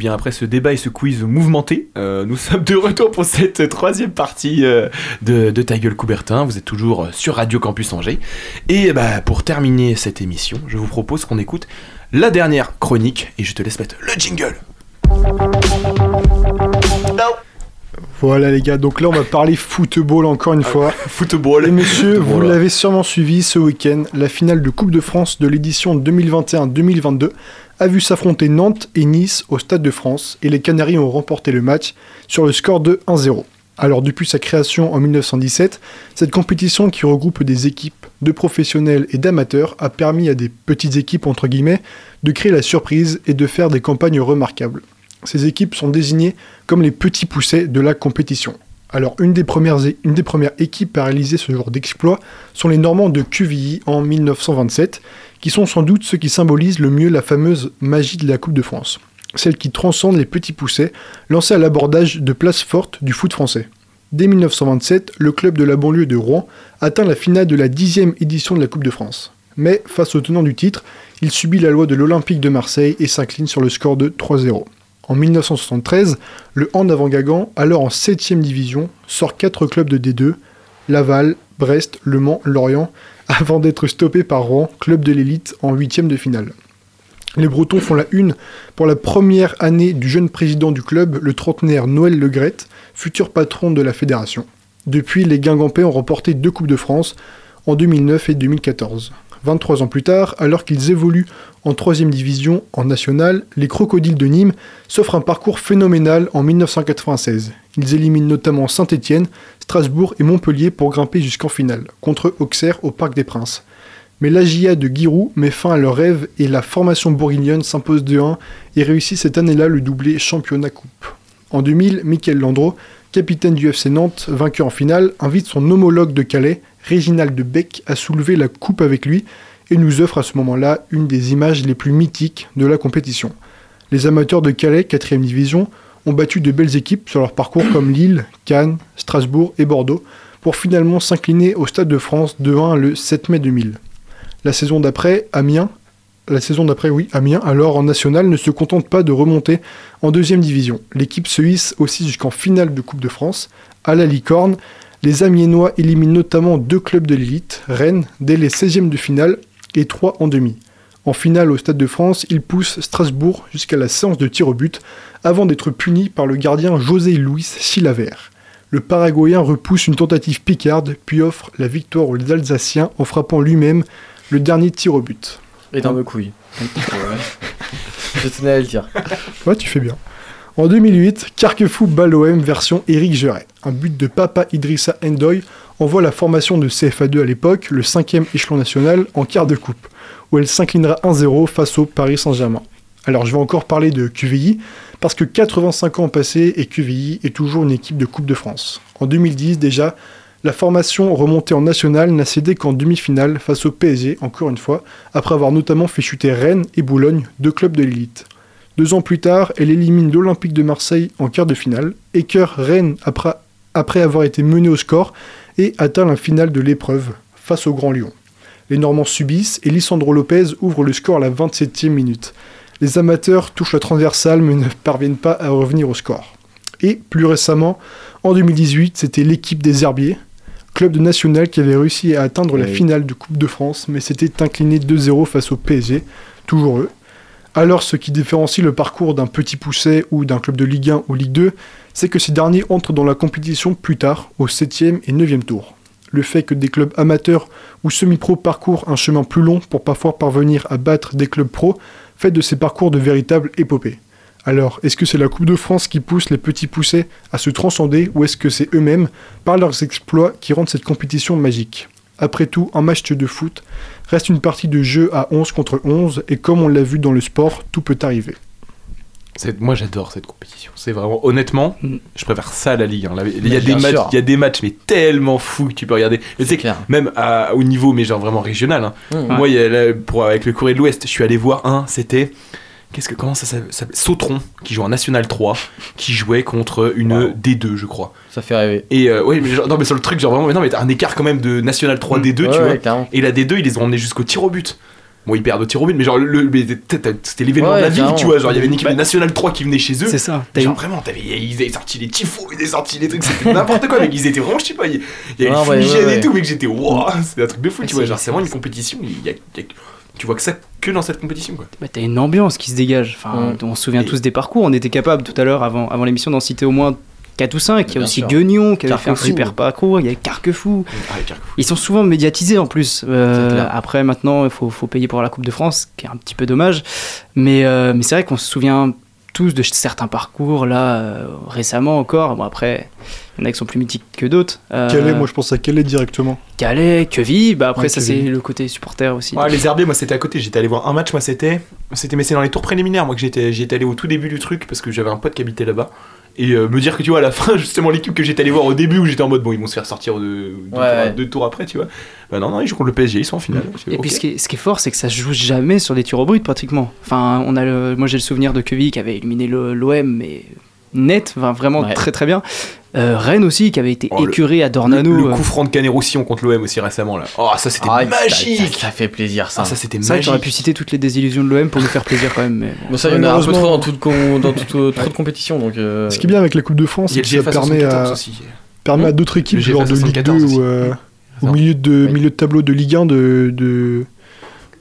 Bien après ce débat et ce quiz mouvementé, euh, nous sommes de retour pour cette troisième partie euh, de, de Ta gueule Coubertin. Vous êtes toujours sur Radio Campus Angers. Et bah, pour terminer cette émission, je vous propose qu'on écoute la dernière chronique et je te laisse mettre le jingle. Voilà les gars, donc là on va parler football encore une fois. football. Et messieurs, vous l'avez sûrement suivi ce week-end, la finale de Coupe de France de l'édition 2021-2022 a vu s'affronter Nantes et Nice au Stade de France et les Canaries ont remporté le match sur le score de 1-0. Alors depuis sa création en 1917, cette compétition qui regroupe des équipes de professionnels et d'amateurs a permis à des petites équipes entre guillemets de créer la surprise et de faire des campagnes remarquables. Ces équipes sont désignées comme les petits poussets de la compétition. Alors une des premières, équipes à réaliser ce genre d'exploit sont les Normands de Quevilly en 1927, qui sont sans doute ceux qui symbolisent le mieux la fameuse magie de la Coupe de France. Celle qui transcende les petits poussets, lancés à l'abordage de places fortes du foot français. Dès 1927, le club de la banlieue de Rouen atteint la finale de la dixième édition de la Coupe de France. Mais face au tenant du titre, il subit la loi de l'Olympique de Marseille et s'incline sur le score de 3-0. En 1973, le Hand avant Guingamp, alors en 7ème division, sort 4 clubs de D2, Laval, Brest, Le Mans, Lorient, avant d'être stoppé par Rouen, club de l'élite, en 8ème de finale. Les Bretons font la une pour la première année du jeune président du club, le trentenaire Noël Legrette, futur patron de la fédération. Depuis, les Guingampais ont remporté deux Coupes de France en 2009 et 2014. 23 ans plus tard, alors qu'ils évoluent en 3 division en national, les Crocodiles de Nîmes s'offrent un parcours phénoménal en 1996. Ils éliminent notamment Saint-Étienne, Strasbourg et Montpellier pour grimper jusqu'en finale, contre Auxerre au Parc des Princes. Mais l'AGIA de Giroud met fin à leur rêve et la formation bourguignonne s'impose 2-1 et réussit cette année-là le doublé championnat coupe. En 2000, Michael Landreau, capitaine du FC Nantes, vainqueur en finale, invite son homologue de Calais, Réginald de Beck, à soulever la coupe avec lui et nous offre à ce moment-là une des images les plus mythiques de la compétition. Les amateurs de Calais, 4ème division, ont battu de belles équipes sur leur parcours comme Lille, Cannes, Strasbourg et Bordeaux, pour finalement s'incliner au Stade de France 2-1 le 7 mai 2000. La saison d'après, Amiens, la saison d'après, oui, Amiens, alors en national, ne se contente pas de remonter en deuxième division. L'équipe se hisse aussi jusqu'en finale de Coupe de France. À la licorne, les Amiénois éliminent notamment deux clubs de l'élite, Rennes, dès les 16e de finale et 3 en demi. En finale au Stade de France, ils poussent Strasbourg jusqu'à la séance de tir au but, avant d'être punis par le gardien José Luis Silavert. Le Paraguayen repousse une tentative picarde, puis offre la victoire aux Alsaciens en frappant lui-même le dernier tir au but. Énorme couille. Je tenais à le dire. Ouais, tu fais bien. En 2008, Carquefou bat l'OM version Éric Geret. Un but de Papa Idrissa Endoy envoie la formation de CFA2 à l'époque, le cinquième échelon national, en quart de coupe, où elle s'inclinera 1-0 face au Paris Saint-Germain. Alors je vais encore parler de QVI, Parce que 85 ans passés et QVI est toujours une équipe de Coupe de France. En 2010 déjà, la formation remontée en national n'a cédé qu'en demi-finale face au PSG, encore une fois, après avoir notamment fait chuter Rennes et Boulogne, deux clubs de l'élite. Deux ans plus tard, elle élimine l'Olympique de Marseille en quart de finale, écœure Rennes après, après avoir été menée au score et atteint la finale de l'épreuve face au Grand Lyon. Les Normands subissent et Lisandro Lopez ouvre le score à la 27e minute. Les amateurs touchent la transversale mais ne parviennent pas à revenir au score. Et plus récemment, en 2018, c'était l'équipe des Herbiers, club de national qui avait réussi à atteindre la finale de Coupe de France, mais s'était incliné 2-0 face au PSG, toujours eux. Alors, ce qui différencie le parcours d'un petit pousset ou d'un club de Ligue 1 ou Ligue 2, c'est que ces derniers entrent dans la compétition plus tard, au 7e et 9e tour. Le fait que des clubs amateurs ou semi-pro parcourent un chemin plus long pour parfois parvenir à battre des clubs pro fait de ces parcours de véritables épopées. Alors, est-ce que c'est la Coupe de France qui pousse les petits poussets à se transcender ou est-ce que c'est eux-mêmes, par leurs exploits, qui rendent cette compétition magique? Après tout, un match de foot reste une partie de jeu à 11 contre 11 et comme on l'a vu dans le sport, tout peut arriver. Moi j'adore cette compétition. C'est vraiment, honnêtement, je préfère ça à la Ligue. hein. La- Il y, a des matchs, sûr. il y a des matchs, mais tellement fous que tu peux regarder. Mais tu sais que même à- au niveau, mais genre vraiment régional. hein. Mmh. Moi, il y a là, pour, avec le Corée de l'Ouest, je suis allé voir un, c'était. Qu'est-ce que, comment ça s'appelle Sautron, qui joue en National 3, qui jouait contre une D2, je crois. Ça fait rêver. Et euh, ouais, mais genre, non, mais sur le truc, genre vraiment, mais non, mais t'as un écart quand même de National 3 D2, Ouais, tu ouais, vois. carrément. Et la D2, ils les ont emmenés jusqu'au tir au but. Bon, ils perdent au tir au but, mais genre, le, mais c'était l'événement Ouais, de la ville, tu vois. Genre, il y avait une équipe Bah, de National 3 qui venait chez eux. c'est ça. Genre, vraiment, t'avais, ils avaient sorti les tifos, ils avaient sorti les trucs, c'était n'importe quoi, mec. Ils étaient vraiment, je sais pas, il y avait Ah, ouais, ouais, ouais. et tout, mec. J'étais, waouh, c'est un truc de fou, tu vois. c'est- Genre, c'est vraiment une compétition, il y a- il y a- tu vois que ça que dans cette compétition, quoi. Bah, t'as une ambiance qui se dégage. Enfin, On se souvient tous des parcours. On était capable tout à l'heure, avant, avant l'émission, d'en citer au moins 4 ou 5. Il y a aussi sûr. Guignon qui avait fait un super parcours. Il y a Carquefou. Ah, Carquefou. Ils sont souvent médiatisés en plus. Euh, après, maintenant, il faut, faut payer pour la Coupe de France, ce qui est un petit peu dommage. Mais, euh, mais c'est vrai qu'on se souvient tous de certains parcours, là, euh, récemment encore. Bon, après, il y en a qui sont plus mythiques que d'autres. Euh, Calais, moi je pense à Calais directement. Calais, Queville, bah après, Ouais, ça, c'est le côté supporter aussi. Ouais, les Herbiers, moi c'était à côté. J'étais allé voir un match, moi c'était. C'était, mais c'est dans les tours préliminaires, moi que j'étais, j'étais allé au tout début du truc parce que j'avais un pote qui habitait là-bas. Et euh, me dire que tu vois, à la fin, justement, l'équipe que j'étais allé voir au début où j'étais en mode bon, ils vont se faire sortir de, deux, Ouais. tours, deux tours après, tu vois. Bah non, non, ils jouent contre le PSG, ils sont en finale. Et puis ce qui, est, ce qui est fort, c'est que ça se joue jamais sur des tirs au brut pratiquement. Enfin, on a le- moi j'ai le souvenir de Queville qui avait éliminé le- l'OM, mais net, enfin, vraiment Ouais. très très bien. Euh, Rennes aussi qui avait été Oh, le- écuré à Le, Dornano. le euh, coup franc de Canet-Roussillon contre l'OM aussi récemment là. Oh, ça c'était Ah, magique! Ça, ça fait plaisir ça. Ah, ça c'était C'est vrai magique. pu citer toutes les désillusions de l'OM pour nous faire plaisir quand même. Mais... Bon, ça, il y en a un peu Malheureusement- trop dans, toute dans toute, euh, trop de compétitions donc. euh, Ce qui est bien avec la Coupe de France, c'est le que ça permet 74 à, aussi. permet à Hmm d'autres équipes, Le genre de Ligue 2 74 ou euh, au Non. milieu de, Oui. milieu de tableau de Ligue 1 de, de,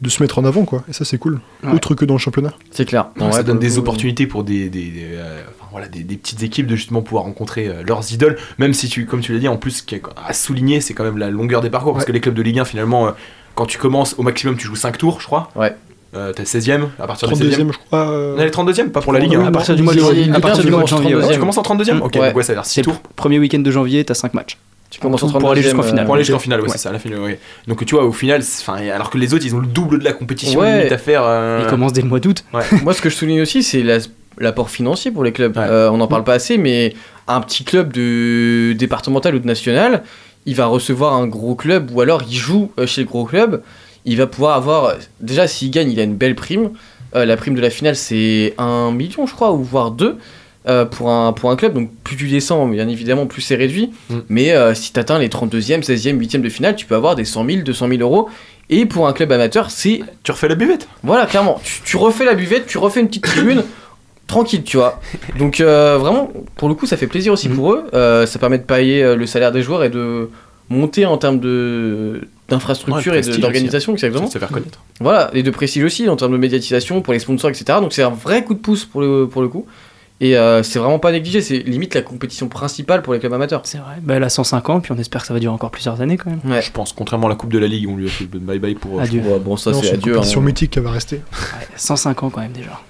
de se mettre en avant, quoi. Et ça, c'est cool. Ouais. Autre que dans le championnat. C'est clair. Non, Ouais, ça donne le des coup, opportunités pour des, des, des, euh, enfin, voilà, des, des petites équipes de justement pouvoir rencontrer euh, leurs idoles, même si tu, comme tu l'as dit, en plus, ce qui est à souligner, c'est quand même la longueur des parcours, parce Ouais. que les clubs de Ligue 1, finalement, euh, quand tu commences, au maximum, tu joues 5 tours, je crois. Ouais. Euh, T'as 16ème, à partir du 16ème. 32ème, je crois. euh, On est 32ème, pas pour la Ligue 1. Oui, à non, partir du non, mois de janvier. Ligue À partir du mois de tu janvier. ouais. Ah, tu commences en 32ème Mm. Ok, Ouais. donc ouais, ça va faire 6 C'est le tours. premier week-end de janvier, t'as 5 matchs. Tu commences en Pour aller jusqu'en 32e, finale. Pour aller jusqu'en finale, ouais, c'est ça, à la finale, ouais. Donc tu vois, au final, c'est- enfin, alors que les autres, ils ont le double de la compétition Ouais. limite à faire. euh, Il commence dès le mois d'août. Moi, ce que je souligne aussi, c'est la- l'apport financier pour les clubs. Ouais. Euh, on n'en parle pas assez, mais un petit club de départemental ou de national, il va recevoir un gros club, ou alors il joue euh, chez le gros club. Il va pouvoir avoir. Déjà, s'il gagne, il a une belle prime. Euh, la prime de la finale, c'est 1 million, je crois, ou voire 2. pour, un, pour un club, donc plus tu descends, bien évidemment, plus c'est réduit. Mm. Mais euh, si tu atteins les 32e, 16e, 8e de finale, tu peux avoir des 100 000, 200 000 euros. Et pour un club amateur, c'est Tu refais la buvette. voilà, clairement. Tu, tu refais la buvette, tu refais une petite tribune, tranquille, tu vois. Donc, euh, vraiment, pour le coup, ça fait plaisir aussi Mhm. pour eux. Euh, ça permet de payer euh, le salaire des joueurs et de monter en termes de d'infrastructure Ouais, et d'organisation, exactement. Se faire connaître. Voilà, et de prestige aussi en termes de médiatisation pour les sponsors, etc. Donc, c'est un vrai coup de pouce pour le, pour le coup. Et euh, c'est vraiment pas négligé, c'est limite la compétition principale pour les clubs amateurs. C'est vrai. Bah, elle a 105 ans, puis on espère que ça va durer encore plusieurs années quand même. Ouais. Je pense, contrairement à la Coupe de la Ligue, on lui a fait le bye bye pour. Adieu. Ouais, bon, ça, c'est c'est une adieu. compétition hein. mythique qui va rester. Ouais, 105 ans quand même déjà.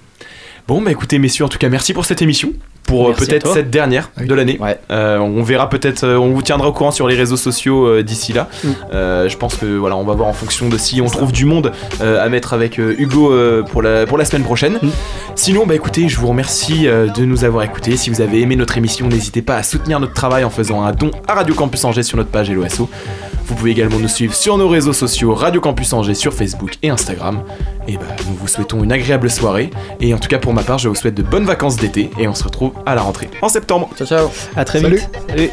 Bon, bah écoutez, messieurs, en tout cas, merci pour cette émission. Pour euh, peut-être cette dernière de l'année. Euh, on verra peut-être, euh, on vous tiendra au courant sur les réseaux sociaux euh, d'ici là. Mm. Euh, je pense que voilà, on va voir en fonction de si on trouve du monde à mettre avec Hugo pour, la, pour la semaine prochaine. Mm. Sinon, bah écoutez, je vous remercie de nous avoir écoutés. Si vous avez aimé notre émission, n'hésitez pas à soutenir notre travail en faisant un don à Radio Campus Angers sur notre page LOSO. Vous pouvez également nous suivre sur nos réseaux sociaux Radio Campus Angers sur Facebook et Instagram. Et bah, nous vous souhaitons une agréable soirée. Et en tout cas, pour ma part, je vous souhaite de bonnes vacances d'été. Et on se retrouve à la rentrée en septembre. Ciao, ciao. À très Salut. vite. Salut.